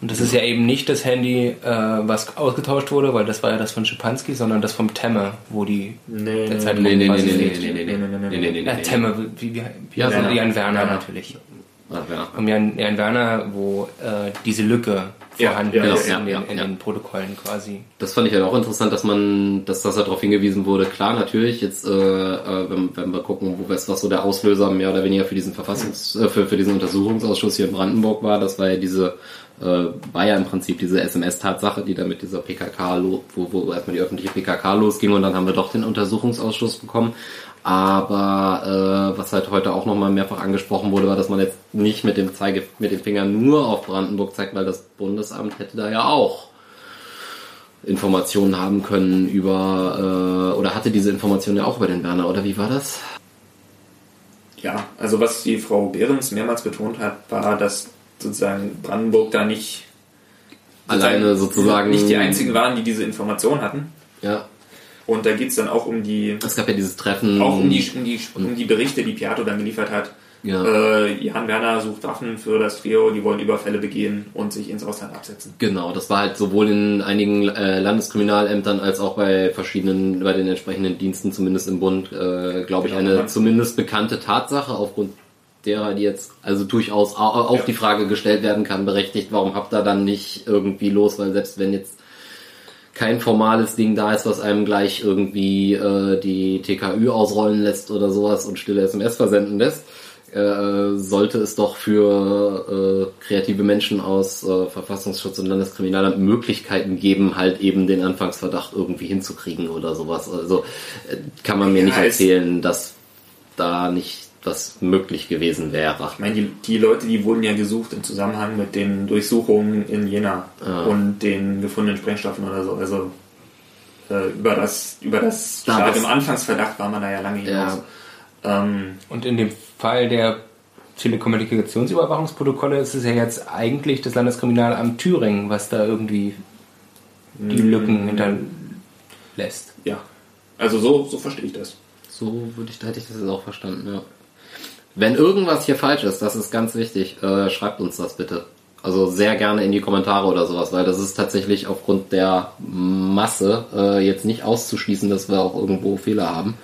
Und das ist ja eben nicht das Handy, äh, was ausgetauscht wurde, weil das war ja das von Schipanski, sondern das vom Temme, wo die Nee, der nee, Zeitpunkt Nee, nee, nee, nee, nee, nee, nee, nee, Nee, nee, nee, nee, nee. Temme, wie, wie, wie Ja, ja, Werner. Jan Werner natürlich. Ah, ja. Um Jan, Jan Werner, wo äh, diese Lücke vorhanden ja, ist ja, in, ja, den, in ja. den Protokollen quasi. Das fand ich halt auch interessant, dass man, dass das darauf hingewiesen wurde. Klar, natürlich, jetzt, äh, äh, wenn, wenn wir gucken, wo was, was so der Auslöser mehr oder weniger für diesen Verfassungs, äh, für, für diesen Untersuchungsausschuss hier in Brandenburg war, das war ja diese, äh, war ja im Prinzip diese SMS-Tatsache, die da mit dieser PKK, wo, wo erstmal die öffentliche PKK losging und dann haben wir doch den Untersuchungsausschuss bekommen. Aber äh, was halt heute auch nochmal mehrfach angesprochen wurde, war, dass man jetzt nicht mit dem Zeige, mit dem Finger nur auf Brandenburg zeigt, weil das Bundesamt hätte da ja auch Informationen haben können über, äh, oder hatte diese Informationen ja auch über den Werner, oder wie war das? Ja, also was die Frau Behrens mehrmals betont hat, war, dass sozusagen Brandenburg da nicht Alleine sozusagen. nicht die einzigen waren, die diese Information hatten. Ja. Und da geht's dann auch um die Es gab ja dieses Treffen. auch um die, um die, um die Berichte, die Piato dann geliefert hat. Ja. Äh, Jan Werner sucht Waffen für das Trio, die wollen Überfälle begehen und sich ins Ausland absetzen. Genau, das war halt sowohl in einigen äh, Landeskriminalämtern als auch bei verschiedenen, bei den entsprechenden Diensten, zumindest im Bund, äh, glaube ich, Genau. eine zumindest bekannte Tatsache, aufgrund derer, die jetzt also durchaus au- auch Ja. die Frage gestellt werden kann, berechtigt, warum habt ihr dann nicht irgendwie los, weil selbst wenn jetzt kein formales Ding da ist, was einem gleich irgendwie äh, die TKÜ ausrollen lässt oder sowas und stille SMS versenden lässt, äh, sollte es doch für äh, kreative Menschen aus äh, Verfassungsschutz und Landeskriminalamt Möglichkeiten geben, halt eben den Anfangsverdacht irgendwie hinzukriegen oder sowas. Also äh, kann man mir Ja, nicht erzählen, dass da nicht was möglich gewesen wäre. Ich meine, die, die Leute, die wurden ja gesucht im Zusammenhang mit den Durchsuchungen in Jena Ja. und den gefundenen Sprengstoffen oder so. Also äh, über das über das Da Stadium was- Anfangsverdacht war man da ja lange hinaus. Ähm, Und in dem Fall der Telekommunikationsüberwachungsprotokolle ist es ja jetzt eigentlich das Landeskriminalamt Thüringen, was da irgendwie die Lücken hinterlässt. ja, also so, so verstehe ich das. So würde ich, da hätte ich das jetzt auch verstanden, ja. Wenn irgendwas hier falsch ist, das ist ganz wichtig, äh, schreibt uns das bitte. Also sehr gerne in die Kommentare oder sowas, weil das ist tatsächlich aufgrund der Masse äh, jetzt nicht auszuschließen, dass wir auch irgendwo Fehler haben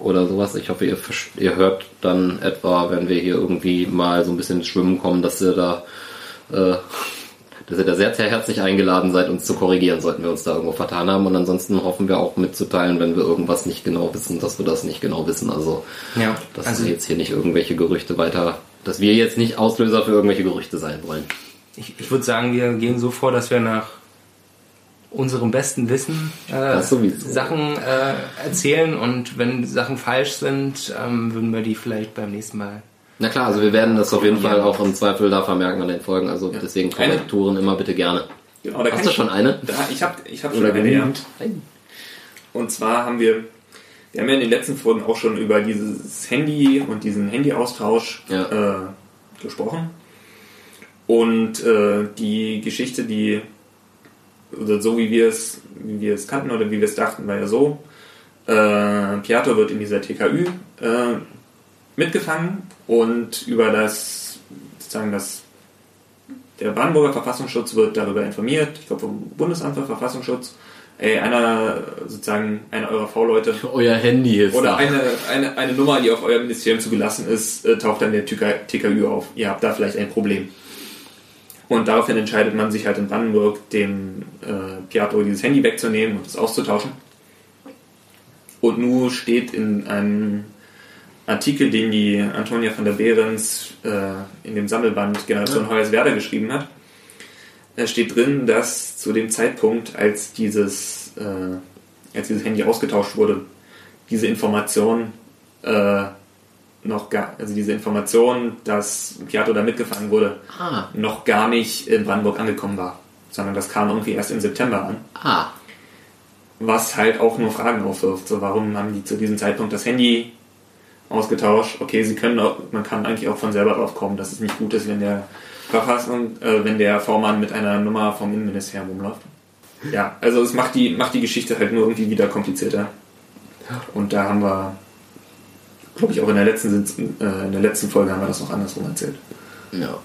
oder sowas. Ich hoffe, ihr, ihr hört dann etwa, wenn wir hier irgendwie mal so ein bisschen ins Schwimmen kommen, dass ihr da äh, dass ihr da sehr, sehr herzlich eingeladen seid, uns zu korrigieren, sollten wir uns da irgendwo vertan haben. Und ansonsten hoffen wir auch mitzuteilen, wenn wir irgendwas nicht genau wissen, dass wir das nicht genau wissen. Also, Ja, dass also wir jetzt hier nicht irgendwelche Gerüchte weiter, dass wir jetzt nicht Auslöser für irgendwelche Gerüchte sein wollen. ich, ich würde sagen, wir gehen so vor, dass wir nach unserem besten Wissen äh. Sachen äh, erzählen und wenn Sachen falsch sind, ähm, würden wir die vielleicht beim nächsten Mal. Na klar, also wir werden das auf jeden Fall auch im Zweifel da vermerken an den Folgen. Also deswegen Eine- Korrekturen immer bitte gerne. Genau, Hast du schon eine? Da, ich habe ich hab schon Oder eine, ja. Und zwar haben wir, wir haben ja in den letzten Folgen auch schon über dieses Handy und diesen Handyaustausch Ja. äh, gesprochen. Und äh, die Geschichte, die, oder so wie wir es, wie wir es kannten oder wie wir es dachten, war ja so, äh, Piatto wird in dieser TKÜ äh, mitgefangen und über das, sozusagen das, der Brandenburger Verfassungsschutz wird darüber informiert, ich glaube vom Bundesamt für Verfassungsschutz, ey, einer, sozusagen, einer eurer V-Leute Euer Handy ist oder eine, eine, eine Nummer, die auf eurem Ministerium zugelassen ist, äh, taucht dann der TK TKÜ auf. Ihr habt da vielleicht ein Problem. Und daraufhin entscheidet man sich halt in Brandenburg, dem äh, Piatro dieses Handy wegzunehmen und es auszutauschen. Und nun steht in einem Artikel, den die Antonia von der Behrens äh, in dem Sammelband Generation Hoyerswerda geschrieben hat, äh, steht drin, dass zu dem Zeitpunkt, als dieses, äh, als dieses Handy ausgetauscht wurde, diese Information äh, noch gar, also diese Information, dass Piatto da mitgefangen wurde, Ah, noch gar nicht in Brandenburg angekommen war, sondern das kam irgendwie erst im September an. ah. Was halt auch nur Fragen aufwirft. So, warum haben die zu diesem Zeitpunkt das Handy ausgetauscht? Okay, sie können auch, man kann eigentlich auch von selber drauf kommen, dass es nicht gut ist, wenn der Verfassung, äh, wenn der V-Mann mit einer Nummer vom Innenministerium rumläuft. Ja, also es macht die, macht die Geschichte halt nur irgendwie wieder komplizierter. Und da haben wir, glaube ich, auch in der letzten, äh, in der letzten Folge haben wir das noch andersrum erzählt. Ja.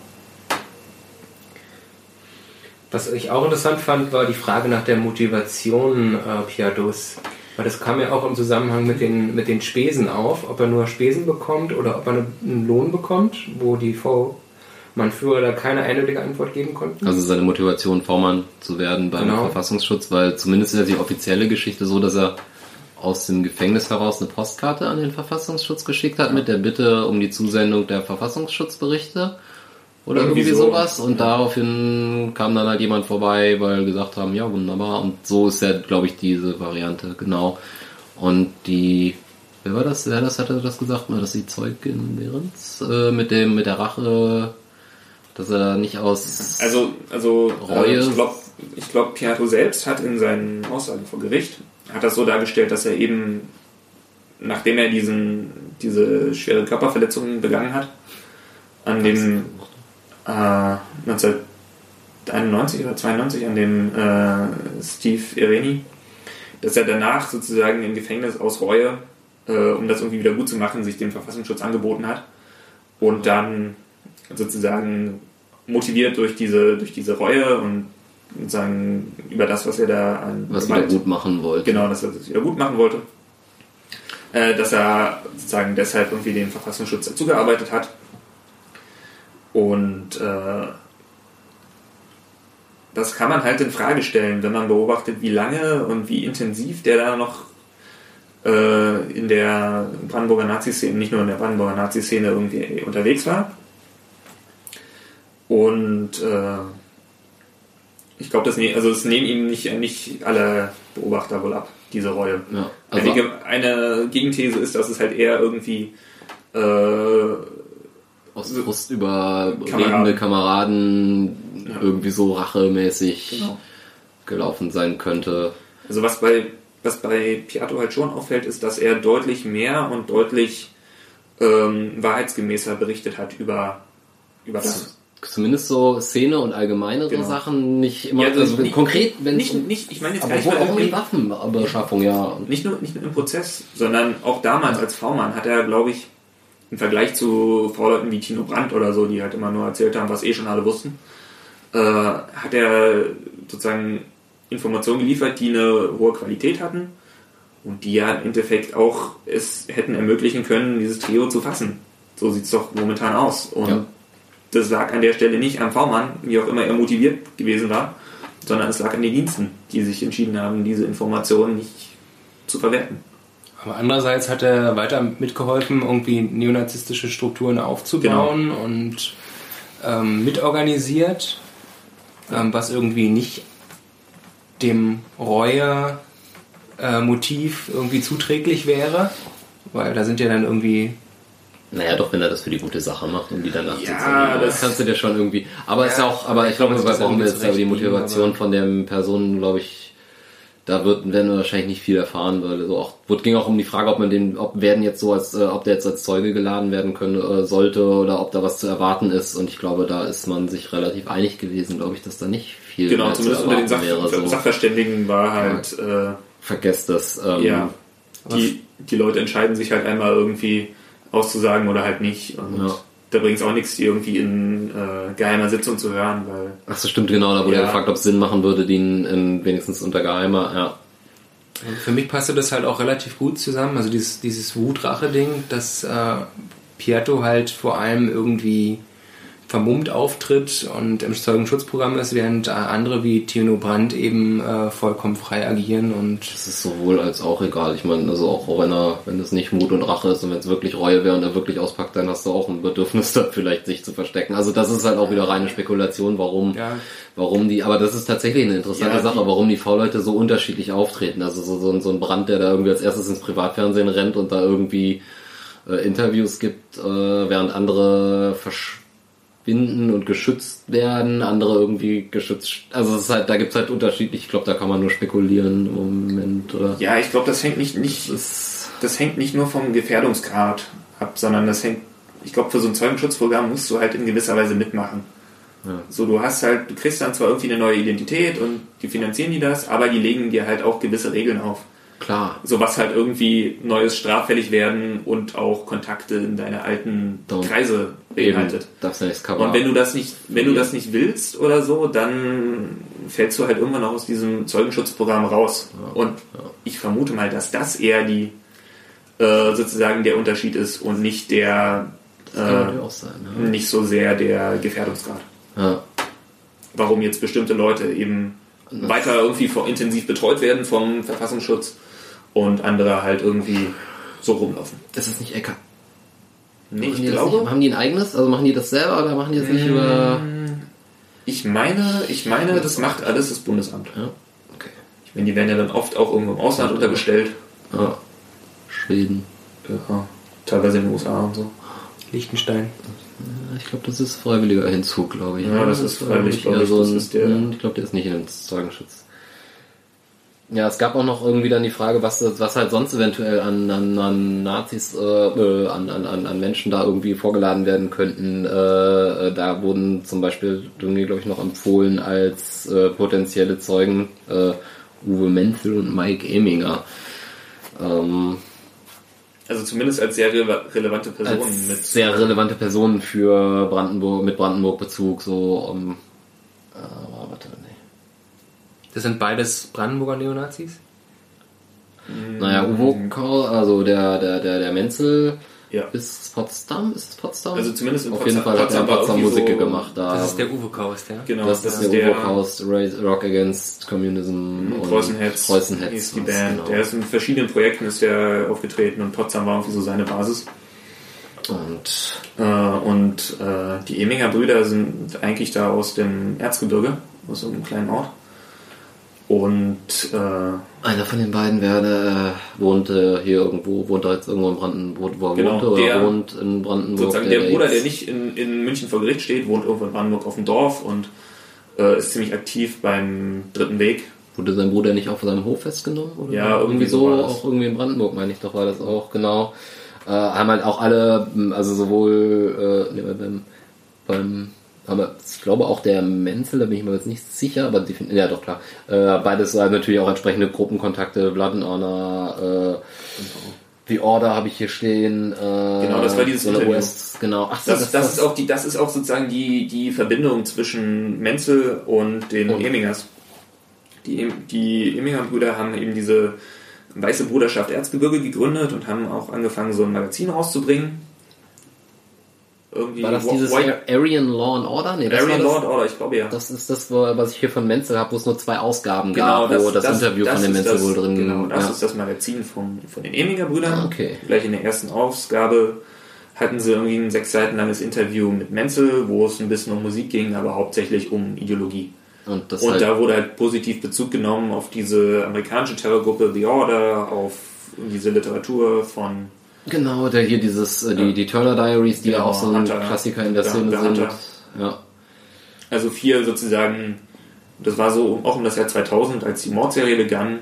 Was ich auch interessant fand, war die Frage nach der Motivation äh, Piatos. Weil das kam ja auch im Zusammenhang mit den, mit den Spesen auf, ob er nur Spesen bekommt oder ob er einen Lohn bekommt, wo die V-Mann-Führer da keine eindeutige Antwort geben konnten. Also seine Motivation, V-Mann zu werden beim Genau. Verfassungsschutz, weil zumindest ist ja die offizielle Geschichte so, dass er aus dem Gefängnis heraus eine Postkarte an den Verfassungsschutz geschickt hat mit der Bitte um die Zusendung der Verfassungsschutzberichte oder Irgendwie irgendwie, so. sowas. Und daraufhin kam dann halt jemand vorbei, weil gesagt haben, ja wunderbar. Und so ist ja glaube ich diese Variante genau. Und die wer war das? Wer das hatte das gesagt? War das die Zeugin Behrens? Äh, mit dem mit der Rache dass er nicht aus Also, also Reue. äh, ich glaube, ich glaub, Piato selbst hat in seinen Aussagen vor Gericht, hat das so dargestellt, dass er eben, nachdem er diesen, diese schwere Körperverletzung begangen hat, an dem äh, 1991 oder 92 an dem äh, Steve Ireni, dass er danach sozusagen im Gefängnis aus Reue, äh, um das irgendwie wieder gut zu machen, sich dem Verfassungsschutz angeboten hat und dann sozusagen motiviert durch diese, durch diese Reue und sozusagen über das, was er da an was wieder gut machen wollte. genau, dass er das wieder gut machen wollte, äh, dass er sozusagen deshalb irgendwie dem Verfassungsschutz dazugearbeitet hat und äh, das kann man halt in Frage stellen, wenn man beobachtet, wie lange und wie intensiv der da noch äh, in der Brandenburger Nazi-Szene, nicht nur in der Brandenburger Nazi-Szene irgendwie unterwegs war. Und äh, ich glaube, das, ne also das nehmen ihm nicht, nicht alle Beobachter wohl ab, diese Reue. Ja, also, eine, eine Gegenthese ist, dass es halt eher irgendwie äh, aus Frust über Kameraden. redende Kameraden Ja. irgendwie so rachemäßig Genau. gelaufen sein könnte. Also was bei, was bei Piatto halt schon auffällt, ist, dass er deutlich mehr und deutlich ähm, wahrheitsgemäßer berichtet hat über, über das. Zumindest so Szene und allgemeinere Genau. Sachen nicht immer, Ja, also also nicht- konkret, wenn Nicht, nicht, ich meine jetzt gar aber nicht wo mal auch die Waffenbeschaffung, ja. nicht nur, nicht nur im Prozess, sondern auch damals als V-Mann hat er, glaube ich, im Vergleich zu V-Leuten wie Tino Brandt oder so, die halt immer nur erzählt haben, was eh schon alle wussten, äh, hat er sozusagen Informationen geliefert, die eine hohe Qualität hatten und die ja im Endeffekt auch es hätten ermöglichen können, dieses Trio zu fassen. So sieht's doch momentan aus. Und Ja. das lag an der Stelle nicht am V-Mann, wie auch immer er motiviert gewesen war, sondern es lag an den Diensten, die sich entschieden haben, diese Informationen nicht zu verwerten. Aber andererseits hat er weiter mitgeholfen, irgendwie neonazistische Strukturen aufzubauen und ähm, mitorganisiert, ähm, was irgendwie nicht dem Reue-Motiv irgendwie zuträglich wäre, weil da sind ja dann irgendwie Naja, doch, wenn er das für die gute Sache macht und die danach Ja, sozusagen- das- kannst du dir schon irgendwie. Aber ist Ja, auch, aber ich glaube, wir das brauchen jetzt die Motivation von der Person, glaube ich, da wird, werden wir wahrscheinlich nicht viel erfahren, weil so auch, wird, ging auch um die Frage, ob man den, ob werden jetzt so als, äh, ob der jetzt als Zeuge geladen werden können, äh, sollte oder ob da was zu erwarten ist. Und ich glaube, da ist man sich relativ einig gewesen, glaube ich, dass da nicht viel Genau, mehr zu zumindest unter den Sach wäre. So. Sachverständigen war halt, äh, Vergesst das. Ähm, ja, die, die Leute entscheiden sich halt einmal irgendwie auszusagen oder halt nicht. Und Ja. Da bringt es auch nichts, die irgendwie in äh, geheimer Sitzung zu hören, weil Ach so, stimmt, genau, da wurde Ja. ja. gefragt, ob es Sinn machen würde, den in, wenigstens unter Geheimer, ja. Für mich passte das halt auch relativ gut zusammen. Also dieses, dieses Wut-Rache-Ding, dass äh, Pietro halt vor allem irgendwie vermummt auftritt und im Zeugenschutzprogramm ist, während äh, andere wie Tino Brandt eben äh, vollkommen frei agieren und Das ist sowohl als auch egal. Ich meine, also auch wenn er, wenn es nicht Mut und Rache ist und wenn es wirklich Reue wäre und er wirklich auspackt, dann hast du auch ein Bedürfnis (laughs) da vielleicht sich zu verstecken. Also das ist halt auch wieder reine Spekulation, warum, Ja. warum die, aber das ist tatsächlich eine interessante Ja, Sache, warum die V-Leute so unterschiedlich auftreten. Also so, so, ein- so ein Brand, der da irgendwie als erstes ins Privatfernsehen rennt und da irgendwie äh, Interviews gibt, äh, während andere verschwinden und geschützt werden, andere irgendwie geschützt. Also es ist halt, da gibt's halt unterschiedlich, ich glaube, da kann man nur spekulieren im Moment, oder? ja, ich glaube, das hängt nicht, nicht Das das hängt nicht nur vom Gefährdungsgrad ab, sondern das hängt, ich glaube, für so ein Zeugenschutzprogramm musst du halt in gewisser Weise mitmachen. Ja. So, du hast halt, du kriegst dann zwar irgendwie eine neue Identität und die finanzieren die das, aber die legen dir halt auch gewisse Regeln auf. Klar. So was halt irgendwie Neues straffällig werden und auch Kontakte in deine alten Doch. Kreise beinhaltet. Eben, Und wenn du das nicht, wenn du das nicht willst oder so, dann fällst du halt irgendwann auch aus diesem Zeugenschutzprogramm raus. Und ich vermute mal, dass das eher die äh, sozusagen der Unterschied ist und nicht der äh, sein. ne? nicht so sehr der Gefährdungsgrad. Ja. Warum jetzt bestimmte Leute eben Das- weiter irgendwie vor, intensiv betreut werden vom Verfassungsschutz und andere halt irgendwie so rumlaufen. Das ist nicht Ecker. Nee, Machen ich glaube, Nicht, haben die ein eigenes? Also machen die das selber oder machen die das nicht über. ich meine, ich meine, das macht alles das Bundesamt. Ja. Okay. Ich meine, die werden ja dann oft auch irgendwo im Ausland untergestellt. Ja. Schweden. Ja, teilweise in den USA und so. Liechtenstein. Ja, Ich glaube, das ist freiwilliger Hinzug, glaube ich. Ja, das ist war, freiwillig, glaub glaube ich. eher Das ein- ist der- Hm, Ich glaube, der ist nicht in den Zeugenschutz. Ja, es gab auch noch irgendwie dann die Frage, was, was halt sonst eventuell an, an, an Nazis, äh, äh, an, an, an Menschen da irgendwie vorgeladen werden könnten. Äh, äh, da wurden zum Beispiel, glaube ich, noch empfohlen als äh, potenzielle Zeugen äh, Uwe Menzel und Mike Eminger. Ähm, Also zumindest als sehr rele relevante Personen mit. sehr relevante Personen für Brandenburg, mit Brandenburg-Bezug, so, um, äh, warte, nee. Das sind beides Brandenburger Neonazis? Naja, Uwe Kau, also der, der, der, der Menzel Ja. ist Potsdam, ist es Potsdam? Also zumindest in Auf Potsdam- jeden Fall hat er in Potsdam war Potsdam Musik so- gemacht, da. Das ist der Uwe Kaust, ja? Genau, das, ist der Uwe Kaust, Rock Against Communism und Preußenhetz, Preußenhetz hieß die Band. genau. Der ist in verschiedenen Projekten ist der aufgetreten und Potsdam war irgendwie so seine Basis. Und Äh, und äh, die Eminger Brüder sind eigentlich da aus dem Erzgebirge, aus so einem kleinen Ort. Und äh, einer von den beiden werde, äh, wohnt äh, hier irgendwo, wohnt da jetzt irgendwo in Brandenburg, wo er Genau, wohnte, oder der- wohnt in Brandenburg. sozusagen der Bruder, der nicht in, in München vor Gericht steht, wohnt irgendwo in Brandenburg auf dem Dorf und äh, ist ziemlich aktiv beim Dritten Weg. Wurde sein Bruder nicht auf seinem Hof festgenommen? Oder Ja, irgendwie irgendwie so, auch irgendwie in Brandenburg, meine ich doch, war das auch, genau. Äh, haben halt auch alle, also sowohl äh, beim, beim aber ich glaube auch der Menzel, da bin ich mir jetzt nicht sicher, aber finden, ja doch klar. Äh, beides halt natürlich auch entsprechende Gruppenkontakte, Blood and Honor, äh, The Order habe ich hier stehen. Äh, Genau, das war dieses Interview. US, genau. Ach so, Das, das, ist auch die, das ist auch sozusagen die, die Verbindung zwischen Menzel und den Und- Emingers. Die, die Eminger Brüder haben eben diese Weiße Bruderschaft Erzgebirge gegründet und haben auch angefangen, so ein Magazin rauszubringen. Irgendwie War das dieses White- Aryan Law and Order? Nee, das war Aryan das, Law and Order, ich glaube ja. Das ist das, was ich hier von Menzel habe, wo es nur zwei Ausgaben Genau, gab, wo das, Interview das von dem Menzel das, wohl drin Genau, das ja. ist das Magazin von, von den Eminger Brüdern. Ah, okay. Gleich in der ersten Ausgabe hatten sie irgendwie ein sechs Seiten langes Interview mit Menzel, wo es ein bisschen um Musik ging, aber hauptsächlich um Ideologie. Und das Und halt, da wurde halt positiv Bezug genommen auf diese amerikanische Terrorgruppe The Order, auf diese Literatur von genau, der hier dieses, äh, die, die Turner Diaries, die ja Genau, auch so ein Hunter. Klassiker in der Ja, Szene der sind. Ja. Also viel sozusagen, das war so auch um das Jahr 2000, als die Mordserie begann,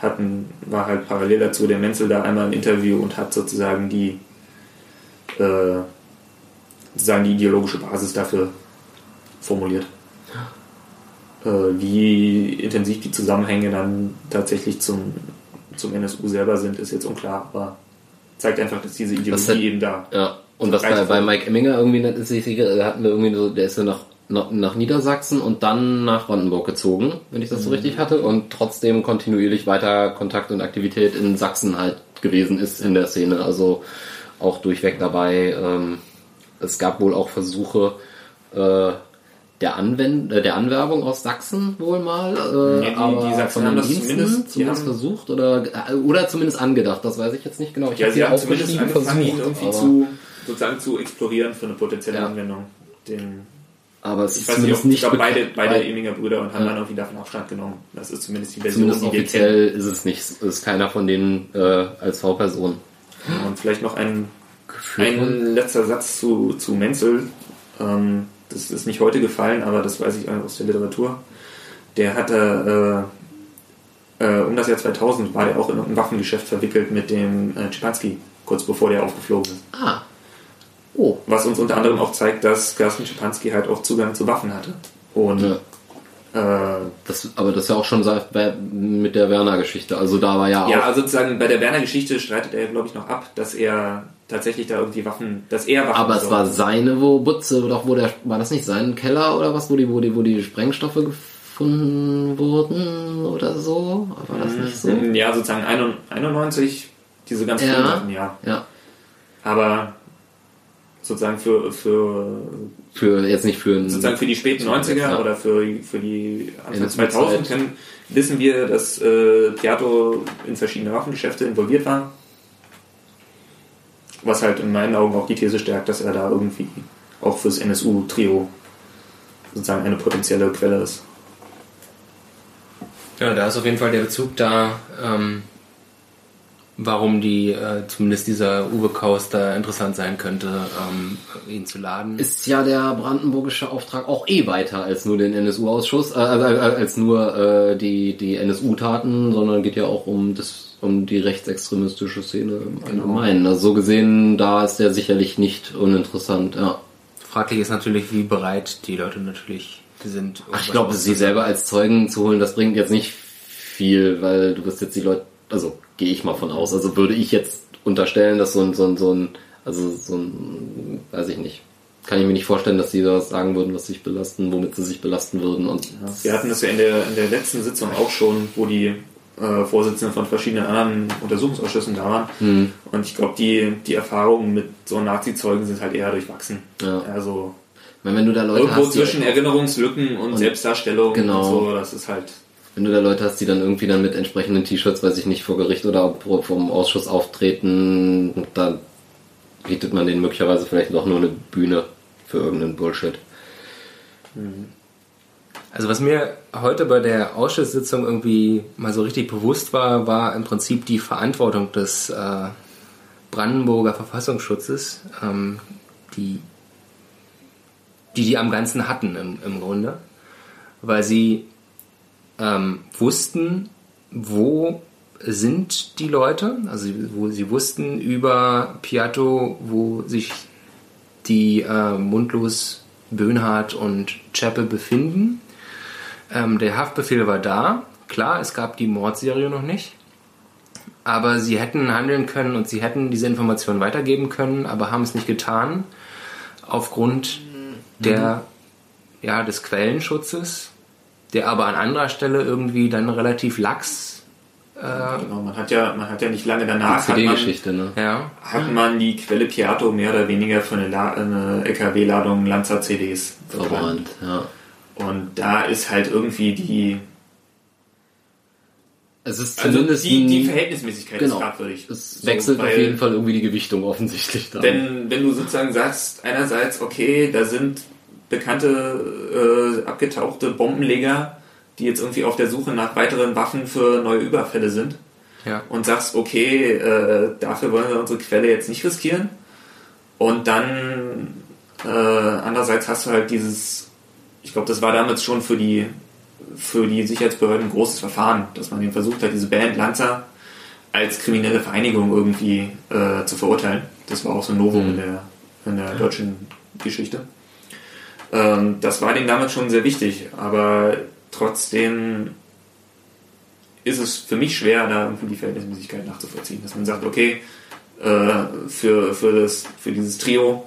hatten, war halt parallel dazu der Menzel da einmal im Interview und hat sozusagen die, äh, sozusagen die ideologische Basis dafür formuliert. Äh, wie intensiv die Zusammenhänge dann tatsächlich zum, zum NSU selber sind, ist jetzt unklar, aber zeigt einfach, dass diese Ideologie hat- eben da. Ja. Und was bei, bei. Mike Emminger irgendwie nett ist, ich, hatten wir irgendwie so, der ist ja nach, nach, nach Niedersachsen und dann nach Brandenburg gezogen, wenn ich das Mhm. so richtig hatte, und trotzdem kontinuierlich weiter Kontakt und Aktivität in Sachsen halt gewesen ist in der Szene. Also auch durchweg dabei. Ähm, es gab wohl auch Versuche äh, der, Anwend äh, der Anwerbung aus Sachsen wohl mal, äh, Ja, die- aber die Sachsen von den haben das Diensten zumindest- zumindest versucht oder, äh, oder zumindest angedacht, das weiß ich jetzt nicht genau. Ich Ja, sie haben zumindest angefangen, ihn versucht, irgendwie zu, sozusagen zu explorieren für eine potenzielle Ja. Anwendung. Den, Aber es ich ist weiß nicht, ob, zumindest ich nicht glaube, beide, beide bei- Eminger Brüder und haben Ja. dann irgendwie davon Abstand genommen. Das ist zumindest die Version, Zumindest die wir offiziell ist es nicht, ist keiner von denen äh, als V-Person. Und vielleicht noch ein, ein letzter Satz zu, zu Menzel. Ähm, das ist nicht heute gefallen, aber das weiß ich aus der Literatur. Der hatte äh, äh, um das Jahr 2000 war er auch in ein Waffengeschäft verwickelt mit dem äh, Schipanski, kurz bevor der aufgeflogen ist. Ah. Oh. Was uns unter anderem auch zeigt, dass Carsten Schipanski halt auch Zugang zu Waffen hatte. Und Ja. Äh, Das, aber das ist ja auch schon mit der Werner-Geschichte. Also da war ja auch. ja, also sozusagen bei der Werner-Geschichte streitet er, glaube ich, noch ab, dass er tatsächlich da irgendwie Waffen, dass er Waffen aber es war seine, wo Butze, doch wo der, war das nicht sein Keller oder was, wo die, wo die, wo die Sprengstoffe gefunden wurden oder so? War das nicht so? Ja, sozusagen 91, diese ganz frühen Ja. Waffen, ja. Ja. Aber sozusagen für, für Für, jetzt nicht für sozusagen für die späten 90er Ja. oder für, für die Anfang der 2000 Zeit. kennen, wissen wir, dass äh, Piatto in verschiedene Waffengeschäfte involviert war. Was halt in meinen Augen auch die These stärkt, dass er da irgendwie auch fürs NSU-Trio sozusagen eine potenzielle Quelle ist. Ja, da ist auf jeden Fall der Bezug da, ähm, warum die, äh, zumindest dieser Uwe Kaus da interessant sein könnte, ähm, ihn zu laden. ist ja der brandenburgische Auftrag auch eh weiter als nur den NSU-Ausschuss, äh, äh, äh, als nur äh, die, die NSU-Taten, sondern geht ja auch um das um die rechtsextremistische Szene im Allgemeinen. Also so gesehen, da ist der sicherlich nicht uninteressant. Ja. Fraglich ist natürlich, wie bereit die Leute natürlich sind. Ach, ich glaube, sie selber als Zeugen zu holen, das bringt jetzt nicht viel, weil du wirst jetzt die Leute, also gehe ich mal von aus. Also würde ich jetzt unterstellen, dass so ein, so ein, so ein, also so ein, weiß ich nicht, kann ich mir nicht vorstellen, dass sie das sagen würden, was sich belasten, womit sie sich belasten würden. Und Wir hatten das ja in der, in der letzten Sitzung auch schon, wo die äh, Vorsitzenden von verschiedenen anderen Untersuchungsausschüssen da waren. Hm. Und ich glaube, die, die Erfahrungen mit so Nazi-Zeugen sind halt eher durchwachsen. Ja. Also meine, wenn du da Leute irgendwo hast, zwischen die, Erinnerungslücken und, Selbstdarstellung Genau. und so, das ist halt. Wenn du da Leute hast, die dann irgendwie dann mit entsprechenden T-Shirts, weiß ich nicht, vor Gericht oder vom Ausschuss auftreten, dann bietet man denen möglicherweise vielleicht doch nur eine Bühne für irgendeinen Bullshit. Also was mir heute bei der Ausschusssitzung irgendwie mal so richtig bewusst war, war im Prinzip die Verantwortung des äh, Brandenburger Verfassungsschutzes, ähm, die, die die am Ganzen hatten im, im Grunde, weil sie ähm, wussten, wo sind die Leute, also wo sie wussten über Piatto, wo sich die äh, Mundlos, Böhnhardt und Chappe befinden. Ähm, der Haftbefehl war da. Klar, es gab die Mordserie noch nicht. Aber sie hätten handeln können und sie hätten diese Informationen weitergeben können, aber haben es nicht getan. Aufgrund der, ja, des Quellenschutzes, der aber an anderer Stelle irgendwie dann relativ lax, Genau, man hat ja, man hat ja nicht lange danach hat man, CD-Geschichte, ne? ja, hat man die Quelle Piatto mehr oder weniger für eine, La eine LKW-Ladung Lanza-CDs Verbrannt, ja. Und da ist halt irgendwie die, Es ist also zumindest die, die ein- Verhältnismäßigkeit Genau. ist fragwürdig. es So, wechselt auf weil- jeden Fall irgendwie die Gewichtung offensichtlich dann. Wenn, wenn du sozusagen sagst, einerseits, okay, da sind bekannte, äh, abgetauchte Bombenleger, die jetzt irgendwie auf der Suche nach weiteren Waffen für neue Überfälle sind ja. und sagst, okay, äh, dafür wollen wir unsere Quelle jetzt nicht riskieren. Und dann äh, andererseits hast du halt dieses, ich glaube, das war damals schon für die für die Sicherheitsbehörden ein großes Verfahren, dass man eben versucht hat, diese Band Lanza als kriminelle Vereinigung irgendwie äh, zu verurteilen. Das war auch so ein Novum in, der, in der deutschen Geschichte. Ähm, das war denen damals schon sehr wichtig, aber trotzdem ist es für mich schwer, da irgendwie die Verhältnismäßigkeit nachzuvollziehen. Dass man sagt, okay, äh, für, für, das, für dieses Trio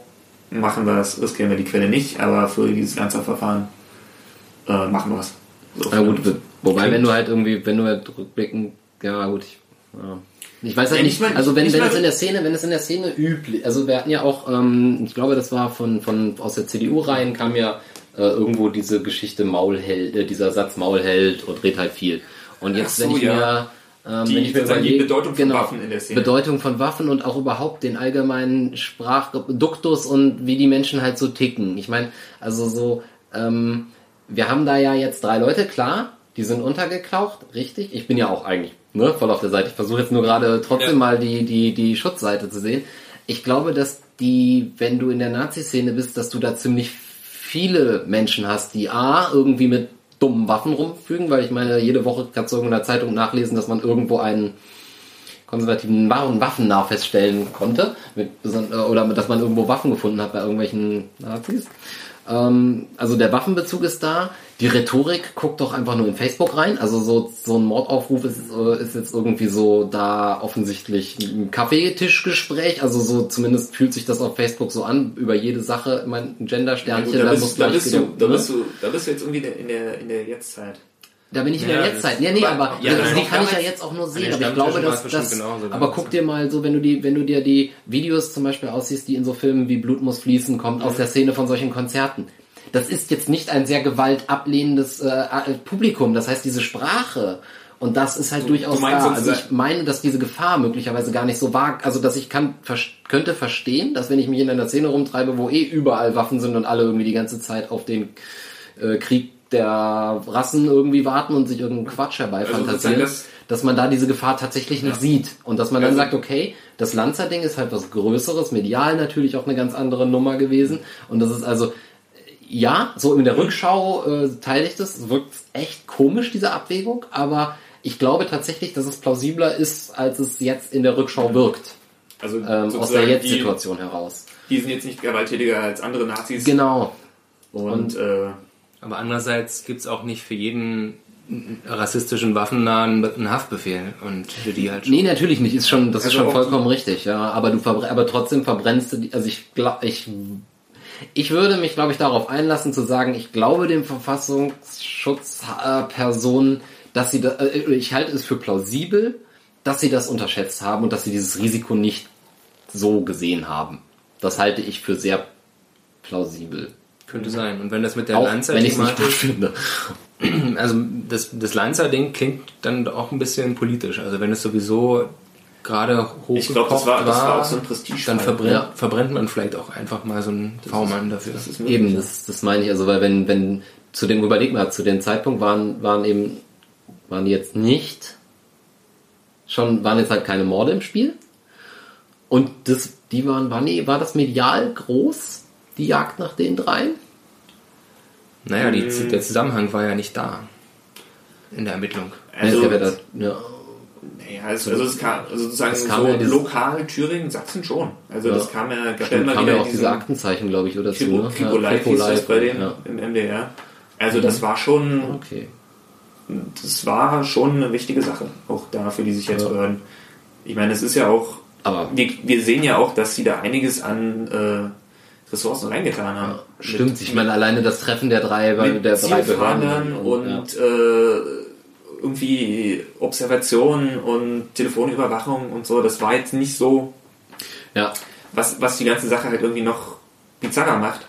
machen wir es, riskieren wir die Quelle nicht, aber für dieses Lanza-Verfahren äh, machen wir es. So, Ja gut, wobei wenn du halt irgendwie, wenn du halt rückblicken, ja gut, ich, ja. Ich weiß halt Ja, nicht, nicht also wenn, nicht wenn es in der Szene, wenn es in der Szene üblich, also wir hatten ja auch, ähm, ich glaube, das war von, von aus der CDU-Reihen kam ja äh, irgendwo diese Geschichte Maulheld, äh, dieser Satz Maulheld und red halt viel. Und jetzt, so, wenn ich ja. mir ähm, Die- wenn ich mir sozusagen die überlege- Bedeutung von Waffen in der Szene. Bedeutung von Waffen und auch überhaupt den allgemeinen Sprachduktus und wie die Menschen halt so ticken. Ich meine, also so, ähm, wir haben da ja jetzt drei Leute, klar, die sind untergeklaucht, richtig. Ich bin ja auch eigentlich ne, voll auf der Seite. Ich versuche jetzt nur gerade trotzdem Ja. mal die, die, die Schutzseite zu sehen. Ich glaube, dass die, wenn du in der Nazi-Szene bist, dass du da ziemlich viele Menschen hast, die A, irgendwie mit dummen Waffen rumfügen, weil ich meine, jede Woche kannst du in der Zeitung nachlesen, dass man irgendwo einen konservativen wahren Waffennah feststellen konnte, mit, äh, oder dass man irgendwo Waffen gefunden hat bei irgendwelchen Nazis. Ähm, also der Waffenbezug ist da. Die Rhetorik guckt doch einfach nur in Facebook rein. Also so, so ein Mordaufruf ist, äh, ist jetzt irgendwie so da offensichtlich ein Kaffeetischgespräch. Also so zumindest fühlt sich das auf Facebook so an, über jede Sache, mein Gender-Sternchen, da, da bist, da, bist wieder, du, da, ne? bist du, da bist du jetzt irgendwie in der, in der Jetztzeit. Da bin ich in Ja, der Jetztzeit. Nee, nee, aber Ja, das, die kann ich ja jetzt auch nur sehen. Aber ich glaube, dass das. genauso Aber guck dir mal so, wenn du die, wenn du dir die Videos zum Beispiel aussiehst, die in so Filmen wie Blut muss fließen, kommt aus der Szene von solchen Konzerten. Das ist jetzt nicht ein sehr gewaltablehnendes äh, Publikum. Das heißt, diese Sprache und das ist halt durchaus du da. Also ich meine, dass diese Gefahr möglicherweise gar nicht so war. Also dass ich kann, könnte verstehen, dass wenn ich mich in einer Szene rumtreibe, wo eh überall Waffen sind und alle irgendwie die ganze Zeit auf den äh, Krieg der Rassen irgendwie warten und sich irgendeinen Quatsch Also herbeifantasieren, sozusagen das- dass man da diese Gefahr tatsächlich nicht sieht und dass man dann Also- sagt, okay, das Lanzer-Ding ist halt was Größeres, medial natürlich auch eine ganz andere Nummer gewesen und das ist also ja, so in der Rückschau äh, teile ich das. Es wirkt echt komisch, diese Abwägung, aber ich glaube tatsächlich, dass es plausibler ist, als es jetzt in der Rückschau wirkt. Also Ähm, aus der Jetzt-Situation heraus. die sind jetzt nicht gewalttätiger als andere Nazis. Genau. Und, äh, Aber andererseits gibt's auch nicht für jeden rassistischen Waffennahen einen Haftbefehl und für die halt schon. Nee, natürlich nicht. Ist schon, das ist Also schon auch vollkommen richtig, ja. Aber du aber trotzdem verbrennst du die, also ich glaube, ich, ich würde mich, glaube ich, darauf einlassen zu sagen, ich glaube dem Verfassungsschutzpersonen, dass sie, da, äh, ich halte es für plausibel, dass sie das unterschätzt haben und dass sie dieses Risiko nicht so gesehen haben. Das halte ich für sehr plausibel. Könnte sein. Und wenn das mit der Auch wenn ich es nicht gut finde. also das, das Lanzer-Ding klingt dann auch ein bisschen politisch. Also wenn es sowieso gerade hochgekocht ich glaube, das war, das war auch so ein Prestige. dann verbrennt, Ja. verbrennt man vielleicht auch einfach mal so einen V-Mann dafür. das Eben, das, das meine ich. Also, weil wenn, wenn, zu dem, überleg mal, zu dem Zeitpunkt waren, waren eben, waren jetzt nicht, schon, waren jetzt halt keine Morde im Spiel. Und das, die waren, war, nee, war das medial groß, die Jagd nach den dreien? Naja, die, Mhm. der Zusammenhang war ja nicht da in der Ermittlung. Also, ja, naja, es, also es kam also sozusagen Es kam so ja dieses- lokal Thüringen, Sachsen schon. Also Ja. das kam ja, stimmt, immer kam wieder ja auch diese Aktenzeichen, glaube ich, oder so. Kripo, Ne? Kripo Live hieß das bei denen ja. im MDR. Also das war schon, Okay. das war schon eine wichtige Sache, auch da für die Sicherheitsbehörden. Ich meine, es ist ja auch, Aber wir, wir sehen ja auch, dass sie da einiges an äh, Ressourcen reingetan haben. stimmt, ich meine, alleine das Treffen der drei, mit der drei Behörden und, äh, irgendwie Observation und Telefonüberwachung und so, das war jetzt nicht so, ja. ja. was, was die ganze Sache halt irgendwie noch bizarrer macht,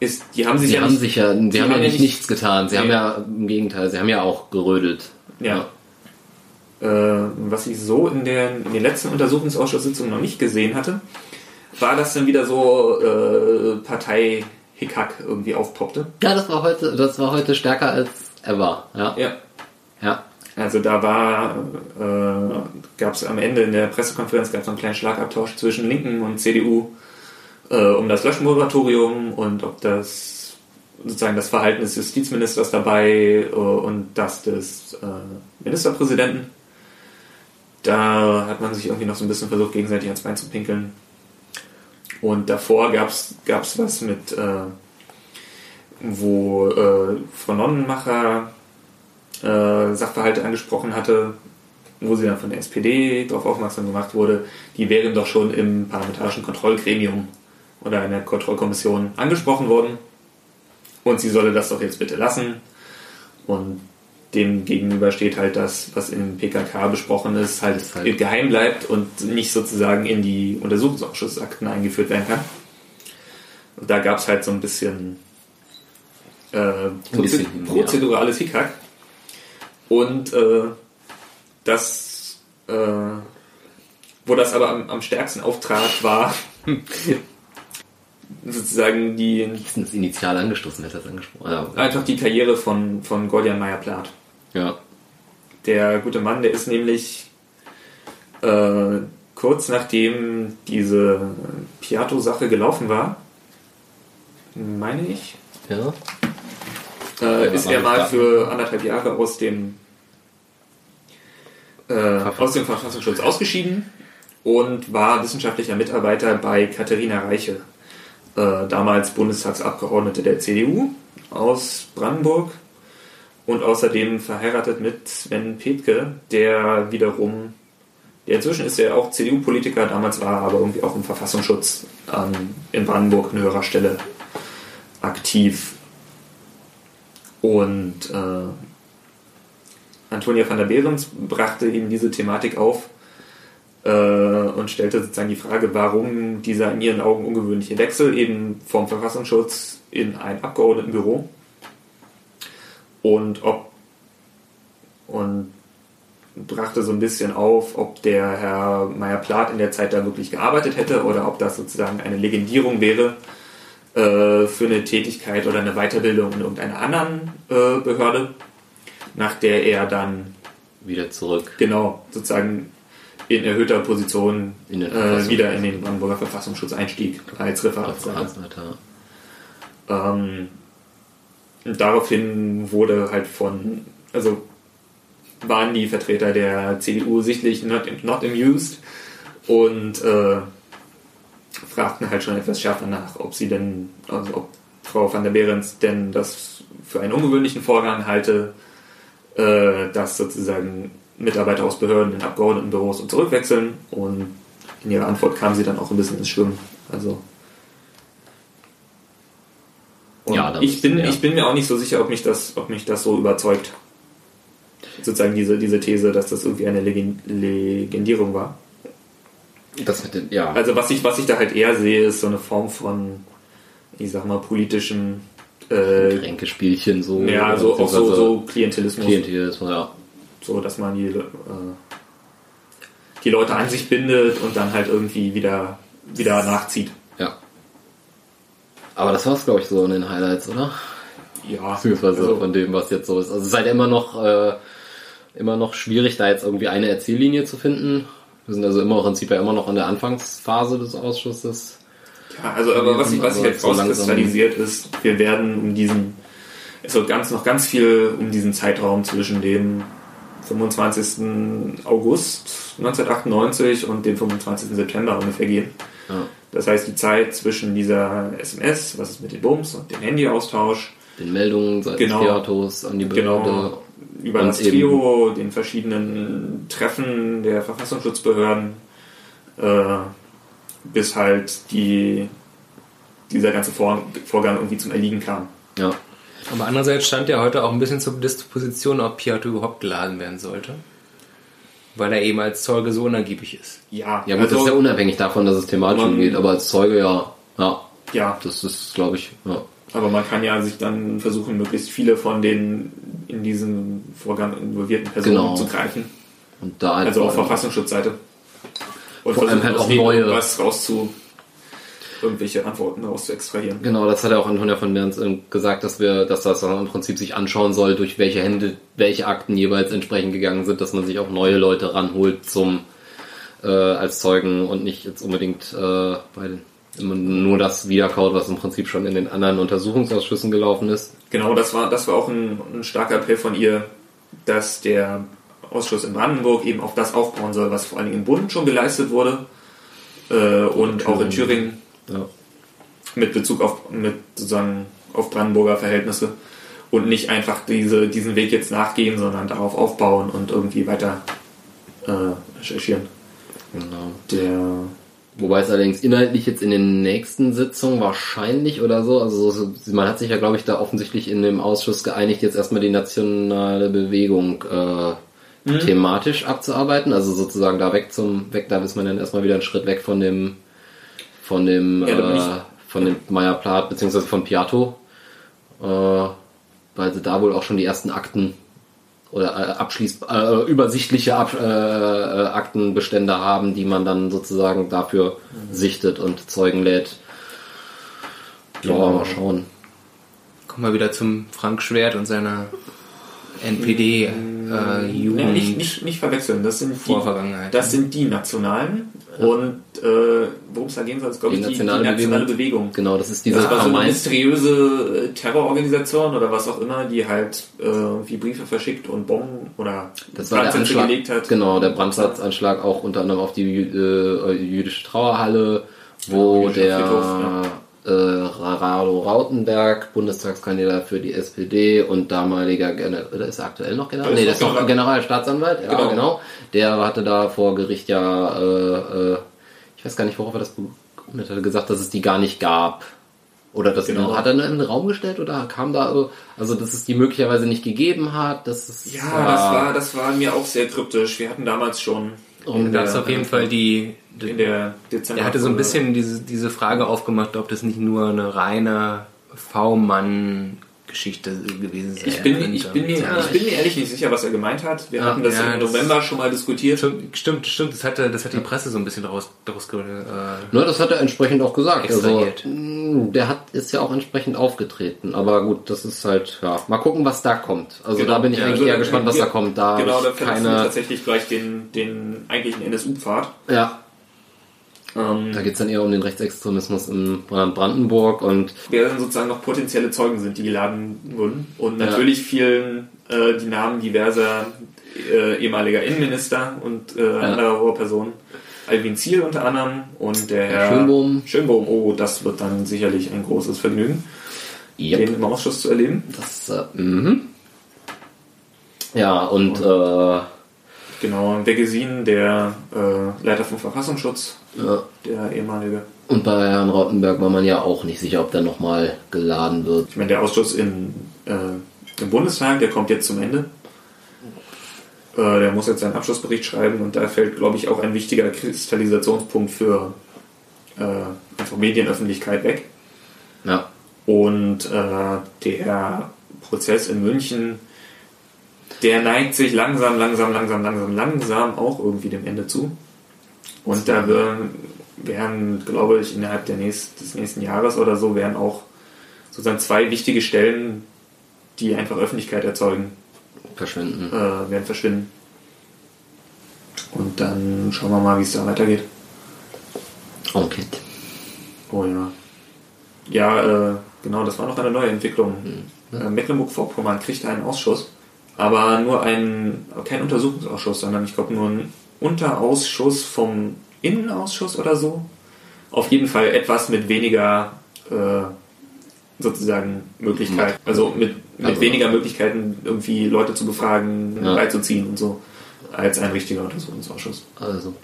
ist, die haben sich Sie ja haben nicht, sich ja, sie haben ja haben ja nicht nicht- nichts getan. Sie haben Nee. ja im Gegenteil, sie haben ja auch gerödelt. ja. Äh, was ich so in, der, in den letzten Untersuchungsausschusssitzungen noch nicht gesehen hatte, war, dass dann wieder so äh, Partei-Hickhack irgendwie aufpoppte. Ja, das war heute, das war heute stärker als ever. Ja. Ja. Ja. Also da war, äh, gab es am Ende in der Pressekonferenz gab es einen kleinen Schlagabtausch zwischen Linken und CDU äh, um das Löschmoratorium und ob das sozusagen das Verhalten des Justizministers dabei äh, und das des äh, Ministerpräsidenten. Da hat man sich irgendwie noch so ein bisschen versucht, gegenseitig ans Bein zu pinkeln. Und davor gab es was mit, äh, wo äh, Frau Nonnenmacher äh, Sachverhalte angesprochen hatte, wo sie dann von der SPD darauf aufmerksam gemacht wurde, die wären doch schon im parlamentarischen Kontrollgremium oder in der Kontrollkommission angesprochen worden und sie solle das doch jetzt bitte lassen. Und dem gegenüber steht halt das, was im PKK besprochen ist, halt, halt- geheim bleibt und nicht sozusagen in die Untersuchungsausschussakten eingeführt werden kann. Und da gab es halt so ein bisschen, äh, Ein bisschen, Proze- prozedurales Hickhack. Und äh, das, äh, wo das aber am, am stärksten auftrat, war (laughs) sozusagen die Ist das initial angestoßen, hätte das angesprochen. Ja. einfach die Karriere von, von Gordian Meyer-Plath. ja. Der gute Mann, der ist nämlich äh, kurz nachdem diese Piato-Sache gelaufen war, meine ich, Ja. Äh, ist er mal Ja. für anderthalb Jahre aus dem, äh, aus dem Verfassungsschutz ausgeschieden und war wissenschaftlicher Mitarbeiter bei Katharina Reiche, äh, damals Bundestagsabgeordnete der CDU aus Brandenburg. und außerdem verheiratet mit Sven Petke, der wiederum, der inzwischen ist er auch CDU-Politiker, damals war er aber irgendwie auch im Verfassungsschutz ähm, in Brandenburg an höherer Stelle aktiv. Und äh, Antonia van der Behrens brachte ihm diese Thematik auf äh, und stellte sozusagen die Frage, warum dieser in ihren Augen ungewöhnliche Wechsel eben vom Verfassungsschutz in ein Abgeordnetenbüro und ob und brachte so ein bisschen auf, ob der Herr Meyer-Plath in der Zeit da wirklich gearbeitet hätte oder ob das sozusagen eine Legendierung wäre äh, für eine Tätigkeit oder eine Weiterbildung in irgendeiner anderen äh, Behörde, nach der er dann Wieder zurück. genau sozusagen in erhöhter Position In äh, wieder in den Brandenburger Verfassungsschutz einstieg als Referatsleiter. Ähm, daraufhin wurde halt von, also waren die Vertreter der CDU sichtlich not, not amused und äh, fragten halt schon etwas schärfer nach, ob sie denn, also ob Frau van der Behrens denn das für einen ungewöhnlichen Vorgang halte, äh, dass sozusagen Mitarbeiter aus Behörden in Abgeordnetenbüros und zurückwechseln und in ihrer Antwort kam sie dann auch ein bisschen ins Schwimmen. Also Ja, ich, bin, ja. ich bin mir auch nicht so sicher, ob mich das, ob mich das so überzeugt. Sozusagen diese, diese These, dass das irgendwie eine Legen- Legendierung war. Das mit den, ja. Also was ich, was ich da halt eher sehe, ist so eine Form von, ich sag mal, politischem äh, Kränkespielchen so. ja, so, auch so, so Klientelismus. Klientelismus, ja. So, dass man die, äh, die Leute an sich bindet und dann halt irgendwie wieder, wieder nachzieht. Ja. Aber das war's, glaube ich, so in den Highlights, oder? Ja, Beziehungsweise also, von dem, was jetzt so ist. Also es ist halt immer noch, äh, immer noch schwierig, da jetzt irgendwie eine Erzähllinie zu finden. Wir sind also immer im Prinzip ja immer noch in der Anfangsphase des Ausschusses. ja, also aber was ich, was ich Aber jetzt so rauskristallisiert ist, wir werden um diesen, es wird ganz, noch ganz viel um diesen Zeitraum zwischen dem 25. August 1998 und dem 25. September ungefähr gehen. Ja. Das heißt, die Zeit zwischen dieser SMS, was ist mit den Bums und dem Handyaustausch, Den Meldungen seitens Genau. Piatos an die Behörde. Genau. Über Und das eben- Trio, den verschiedenen Treffen der Verfassungsschutzbehörden, äh, bis halt die, dieser ganze Vor Vorgang irgendwie zum Erliegen kam. Ja. Aber andererseits stand ja heute auch ein bisschen zur Disposition, ob Piato überhaupt geladen werden sollte. Weil er eben als Zeuge so unergiebig ist. Ja, Ja gut, das ist ja unabhängig davon, dass es thematisch Man- umgeht, aber als Zeuge ja, ja, ja, das ist, glaube ich, ja. Aber man kann ja sich dann versuchen, möglichst viele von den in diesem Vorgang involvierten Personen Genau. zu greifen. Und da Also auf Verfassungsschutzseite. Und Vor allem halt auch neue- irgendwas rauszu, irgendwelche Antworten daraus zu extrahieren. Genau, das hat ja auch Antonia von Berns ähm, gesagt, dass wir, dass das dann im Prinzip sich anschauen soll, durch welche Hände welche Akten jeweils entsprechend gegangen sind, dass man sich auch neue Leute ranholt zum äh, als Zeugen und nicht jetzt unbedingt äh, bei den, nur das wiederkaut, was im Prinzip schon in den anderen Untersuchungsausschüssen gelaufen ist. Genau, das war, das war auch ein, ein starker Appell von ihr, dass der Ausschuss in Brandenburg eben auf das aufbauen soll, was vor allen Dingen im Bund schon geleistet wurde äh, und auch in Thüringen Ja. mit Bezug auf mit sozusagen auf Brandenburger Verhältnisse und nicht einfach diese, diesen Weg jetzt nachgehen, sondern darauf aufbauen und irgendwie weiter äh, recherchieren. Genau. Der Wobei es allerdings inhaltlich jetzt in den nächsten Sitzungen wahrscheinlich oder so, also so, man hat sich ja, glaube ich, da offensichtlich in dem Ausschuss geeinigt, jetzt erstmal die nationale Bewegung äh, thematisch abzuarbeiten, also sozusagen da weg zum, weg, da ist man dann erstmal wieder einen Schritt weg von dem, von dem, Ja, äh, von dem Meyer Plath, beziehungsweise von Piatto, äh, weil sie da wohl auch schon die ersten Akten oder äh, abschließ äh, übersichtliche Ab äh, äh, Aktenbestände haben, die man dann sozusagen dafür sichtet und Zeugen lädt. Ja, Genau. mal schauen. Kommen wir wieder zum Frank Schwert und seiner NPD äh, nee, Jugend nicht, nicht, nicht verwechseln, das sind die, Vorvergangenheit. das sind die Nationalen und äh, worum es da gehen soll, ist glaube Die ich die, die nationale Bewegung. Bewegung. Genau, das ist diese Das war so eine mysteriöse äh, Terrororganisation oder was auch immer, die halt äh, wie Briefe verschickt und Bomben oder das war der Anschlag, gelegt hat. genau, der Brandsatzanschlag auch unter anderem auf die äh, jüdische Trauerhalle, wo Jüdischer der Friedhof, ja. Äh, Rado Rautenberg, Bundestagskandidat für die SPD und damaliger General, oder ist er aktuell noch General? Der ist Nee, das ist noch noch General. Generalstaatsanwalt, ja, Genau. genau. Der hatte da vor Gericht ja, äh, äh, ich weiß gar nicht, worauf er das begründet hatte, gesagt, dass es die gar nicht gab. Oder das Genau. hat er in den Raum gestellt oder kam da, so- also dass es die möglicherweise nicht gegeben hat, dass es Ja, das war, das war mir auch sehr kryptisch. Wir hatten damals schon um Da gab es auf jeden Fall die. In der Dezember. Er hatte so ein bisschen diese, diese Frage aufgemacht, ob das nicht nur eine reine V-Mann-Geschichte gewesen sei. Ich bin, ich, bin mir, Ja, ich bin mir ehrlich nicht sicher, was er gemeint hat. Wir Ja, hatten das ja, im das- November schon mal diskutiert. Stimmt, stimmt, das hatte, das hat die Presse so ein bisschen daraus, daraus äh, Ne, das hat er entsprechend auch gesagt. Also, Extrahiert. mh, der hat ist ja auch entsprechend aufgetreten. Aber gut, das ist halt, ja, mal gucken, was da kommt. Also Genau, da bin ich ja, eigentlich also, eher gespannt, was da kommt. Da genau, da verlassen keine. tatsächlich gleich den, den eigentlichen NSU-Pfad. Ja, Ähm, da geht's dann eher um den Rechtsextremismus in Brandenburg und wer dann sozusagen noch potenzielle Zeugen sind, die geladen wurden. Und Ja. natürlich fielen äh, die Namen diverser äh, ehemaliger Innenminister und äh, anderer hoher Personen. Alvin Ziel unter anderem und der Herr Schönbohm. Schönbohm. Oh, das wird dann sicherlich ein großes Vergnügen, den yep, im Ausschuss zu erleben. das, äh, mhm. Ja, und äh, Genau, der Gesin, der äh, Leiter vom Verfassungsschutz, ja. der ehemalige. und bei Herrn Rautenberg war man ja auch nicht sicher, ob der nochmal geladen wird. Ich meine, der Ausschuss in, äh, im Bundestag, der kommt jetzt zum Ende. Äh, der muss jetzt seinen Abschlussbericht schreiben und da fällt, glaube ich, auch ein wichtiger Kristallisationspunkt für äh, einfach Medienöffentlichkeit weg. Ja, Und äh, der Prozess in München, der neigt sich langsam, langsam, langsam, langsam, langsam auch irgendwie dem Ende zu. Und da werden, werden glaube ich, innerhalb der nächst, des nächsten Jahres oder so, werden auch sozusagen zwei wichtige Stellen, die einfach Öffentlichkeit erzeugen, verschwinden. äh, werden verschwinden. Und dann schauen wir mal, wie es da weitergeht. Okay. Oh ja. Ja, äh, genau, das war noch eine neue Entwicklung. Äh, Mecklenburg-Vorpommern kriegte einen Ausschuss, aber nur einen, kein Untersuchungsausschuss, sondern ich glaube nur einen Unterausschuss vom Innenausschuss oder so. Auf jeden Fall etwas mit weniger äh, sozusagen Möglichkeit, also mit, mit Also- weniger Möglichkeiten irgendwie Leute zu befragen, Ja. beizuziehen und so, als ein richtiger Untersuchungsausschuss. Also,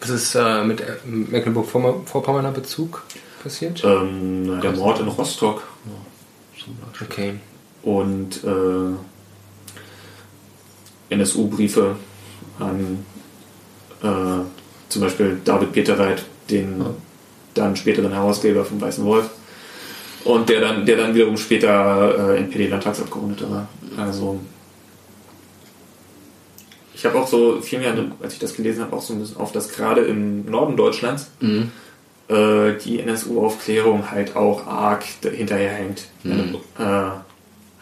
Was ist äh, mit äh, Mecklenburg-Vorpommerner Bezug passiert? Ähm, der Mord in Rostock Okay. und äh, NSU-Briefe an äh, zum Beispiel David Peterreit, den dann späteren Herausgeber vom Weißen Wolf. Und der dann, der dann wiederum später äh, NPD-Landtagsabgeordneter war. Also ich habe auch so viel mehr, als ich das gelesen habe, auch so ein bisschen auf das gerade im Norden Deutschlands mhm. äh, die NSU-Aufklärung halt auch arg hinterherhängt. Mhm. Äh,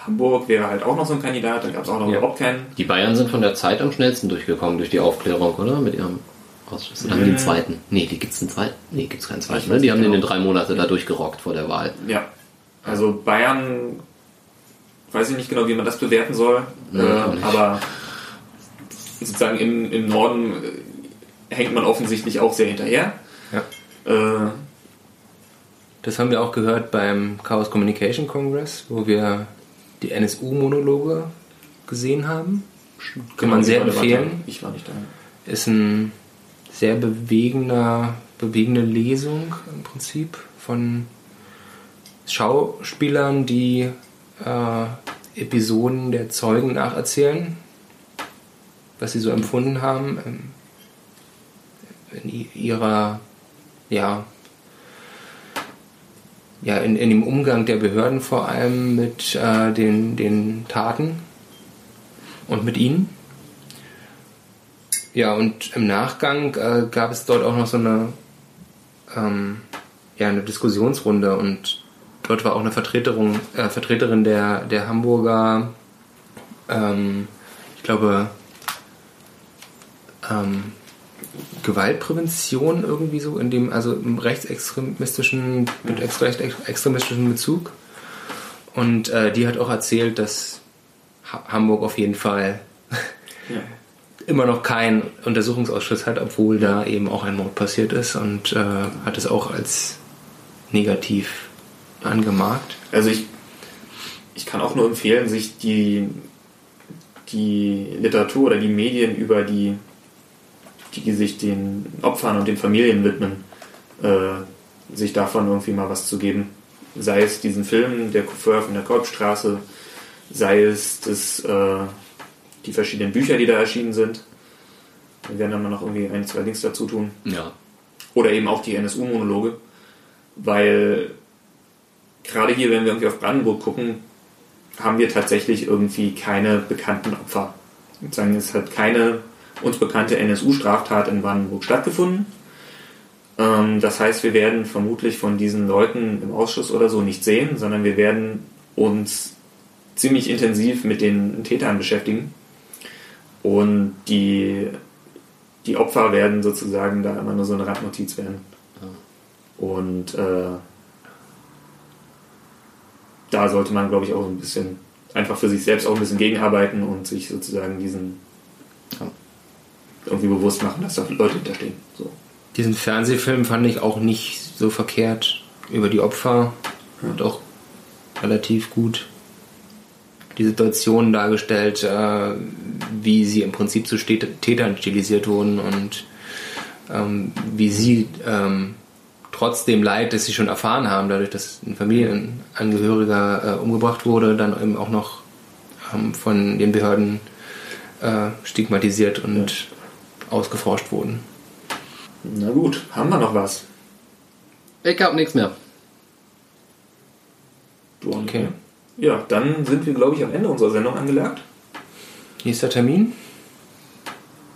Hamburg wäre halt auch noch so ein Kandidat, da gab es auch noch Ja. überhaupt keinen. Die Bayern sind von der Zeit am schnellsten durchgekommen durch die Aufklärung, oder? Mit ihrem Ausschuss. Oder haben die einen zweiten? Nee, die gibt's einen zweiten. Nee, gibt's keinen zweiten. Ne? Die haben den in genau. drei Monate da durchgerockt vor der Wahl. Ja. Also Bayern, weiß ich nicht genau, wie man das bewerten soll, Nee, äh, aber sozusagen im, im Norden äh, hängt man offensichtlich auch sehr hinterher. Ja. Äh, Das haben wir auch gehört beim Chaos Communication Congress, wo wir die NSU-Monologe gesehen haben. Kann man genau, sehr ich war- empfehlen. Ich war nicht da. Ist ein sehr bewegender, bewegende Lesung im Prinzip von Schauspielern, die äh, Episoden der Zeugen nacherzählen, was sie so empfunden haben ähm, in ihrer, ja, ja in, in dem Umgang der Behörden vor allem mit äh, den, den Taten und mit ihnen. Ja, und im Nachgang äh, gab es dort auch noch so eine, ähm, ja, eine Diskussionsrunde und dort war auch eine Vertreterin, äh, Vertreterin der, der Hamburger, ähm, ich glaube, ähm, Gewaltprävention irgendwie so, in dem, also im rechtsextremistischen, mit ex- rechtsextremistischen Bezug. Und äh, die hat auch erzählt, dass ha Hamburg auf jeden Fall (laughs) Ja. immer noch keinen Untersuchungsausschuss hat, obwohl da eben auch ein Mord passiert ist und äh, hat es auch als negativ angemarkt. Also ich, ich kann auch nur empfehlen, sich die, die Literatur oder die Medien über die, die sich den Opfern und den Familien widmen, äh, sich davon irgendwie mal was zu geben. Sei es diesen Film, der Coiffeur von der Kolbstraße, sei es das, äh, die verschiedenen Bücher, die da erschienen sind. Wir werden dann mal noch irgendwie ein, zwei Links dazu tun. Ja. Oder eben auch die NSU-Monologe. Weil gerade hier, wenn wir irgendwie auf Brandenburg gucken, haben wir tatsächlich irgendwie keine bekannten Opfer. Sozusagen, es hat keine uns bekannte NSU-Straftat in Brandenburg stattgefunden. Ähm, das heißt, wir werden vermutlich von diesen Leuten im Ausschuss oder so nicht sehen, sondern wir werden uns ziemlich intensiv mit den Tätern beschäftigen. Und die, die Opfer werden sozusagen da immer nur so eine Randnotiz werden. Und äh, da sollte man, glaube ich, auch ein bisschen einfach für sich selbst auch ein bisschen gegenarbeiten und sich sozusagen diesen Ja. Irgendwie bewusst machen, dass da Leute hinterstehen. So. Diesen Fernsehfilm fand ich auch nicht so verkehrt über die Opfer und auch relativ gut die Situation dargestellt, äh, wie sie im Prinzip zu Tätern stilisiert wurden und ähm, wie sie ähm, trotz dem Leid, das sie schon erfahren haben, dadurch, dass ein Familienangehöriger äh, umgebracht wurde, dann eben auch noch ähm, von den Behörden äh, stigmatisiert und ausgeforscht wurden. Na gut, haben wir noch was? Ich hab nichts mehr. Du Okay. Ja, dann sind wir, glaube ich, am Ende unserer Sendung angelangt. Nächster Termin?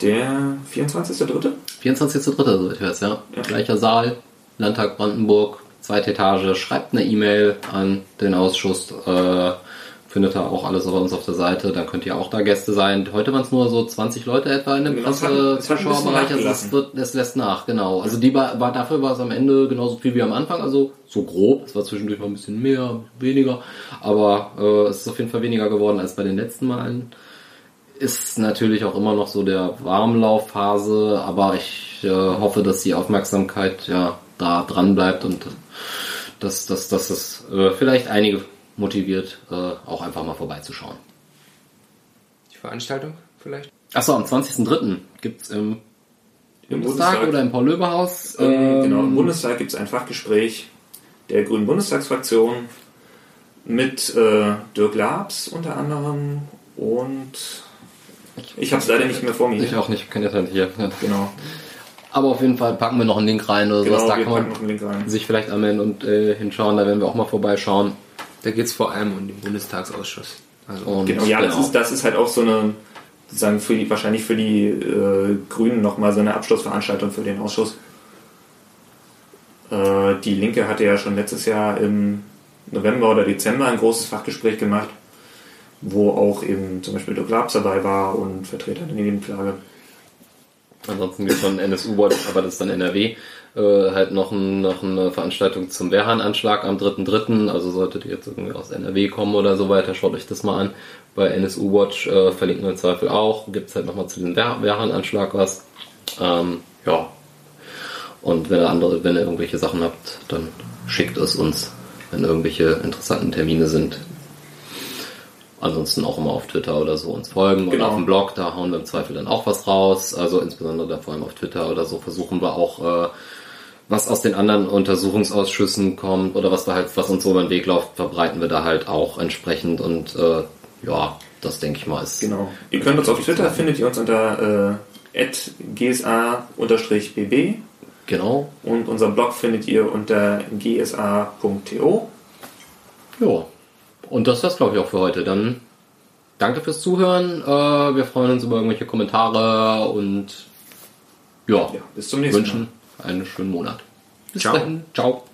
Der 24.3. 24.3. so ich weiß, ja. Ja. Gleicher Saal, Landtag Brandenburg, zweite Etage. Schreibt eine E-Mail an den Ausschuss. Äh, findet ihr auch alles bei uns auf der Seite. Dann könnt ihr auch da Gäste sein. Heute waren es nur so 20 Leute etwa in dem Genau, Presse-Zuschauerbereich. Also es, wird, es lässt nach, genau. Also die war, war dafür war es am Ende genauso viel wie am Anfang. Also so grob. Es war zwischendurch mal ein bisschen mehr, weniger. Aber äh, es ist auf jeden Fall weniger geworden als bei den letzten Malen ist natürlich auch immer noch so der Warmlaufphase, aber ich äh, hoffe, dass die Aufmerksamkeit ja da dran bleibt und dass, dass, dass es äh, vielleicht einige motiviert, äh, auch einfach mal vorbeizuschauen. Die Veranstaltung vielleicht? Achso, am 20.03. gibt's im Im Bundestag oder im Paul-Löbe-Haus. Ähm, genau, im Bundestag gibt es ein Fachgespräch der Grünen Bundestagsfraktion mit äh, Dirk Labs unter anderem und ich habe es leider nicht mehr vor mir. Ich auch nicht, kann jetzt halt hier. Ja. Genau, Aber auf jeden Fall packen wir noch einen Link rein oder sowas. genau Da wir kann man noch einen Link rein. sich vielleicht anmelden und äh, hinschauen. Da werden wir auch mal vorbeischauen. Da geht es vor allem um den Bundestagsausschuss. Also Genau, ja, das genau. ist, das ist halt auch so eine, sozusagen für die, wahrscheinlich für die äh, Grünen nochmal so eine Abschlussveranstaltung für den Ausschuss. Äh, die Linke hatte ja schon letztes Jahr im November oder Dezember ein großes Fachgespräch gemacht, wo auch eben zum Beispiel Dirk Labs dabei war und Vertreter der Nebenklage. Ansonsten gibt es von NSU-Watch, aber das ist dann NRW, äh, halt noch, ein, noch eine Veranstaltung zum Wehrhahn-Anschlag am 3.3. Also solltet ihr jetzt irgendwie aus NRW kommen oder so weiter, schaut euch das mal an. Bei NSU-Watch äh, verlinken wir im Zweifel auch. Gibt es halt nochmal zu dem Wehr Wehrhahn-Anschlag was. Ähm, ja. Und wenn ihr andere, wenn ihr irgendwelche Sachen habt, dann schickt es uns, wenn irgendwelche interessanten Termine sind. Ansonsten auch immer auf Twitter oder so uns folgen Genau. oder auf dem Blog, da hauen wir im Zweifel dann auch was raus. Also insbesondere da vor allem auf Twitter oder so versuchen wir auch, äh, was aus den anderen Untersuchungsausschüssen kommt oder was wir halt, was uns so über den Weg läuft, verbreiten wir da halt auch entsprechend und äh, ja, das denke ich mal ist. Genau. Ihr könnt uns auf Twitter, findet ihr uns unter äh, gsa-bb Genau. und unseren Blog findet ihr unter gsa.to. Ja. Und das ist das, glaube ich, auch für heute. Dann danke fürs Zuhören. Äh, wir freuen uns über irgendwelche Kommentare und ja, Ja, bis zum nächsten Mal. wünschen einen schönen Monat. Bis Ciao. dahin. Ciao.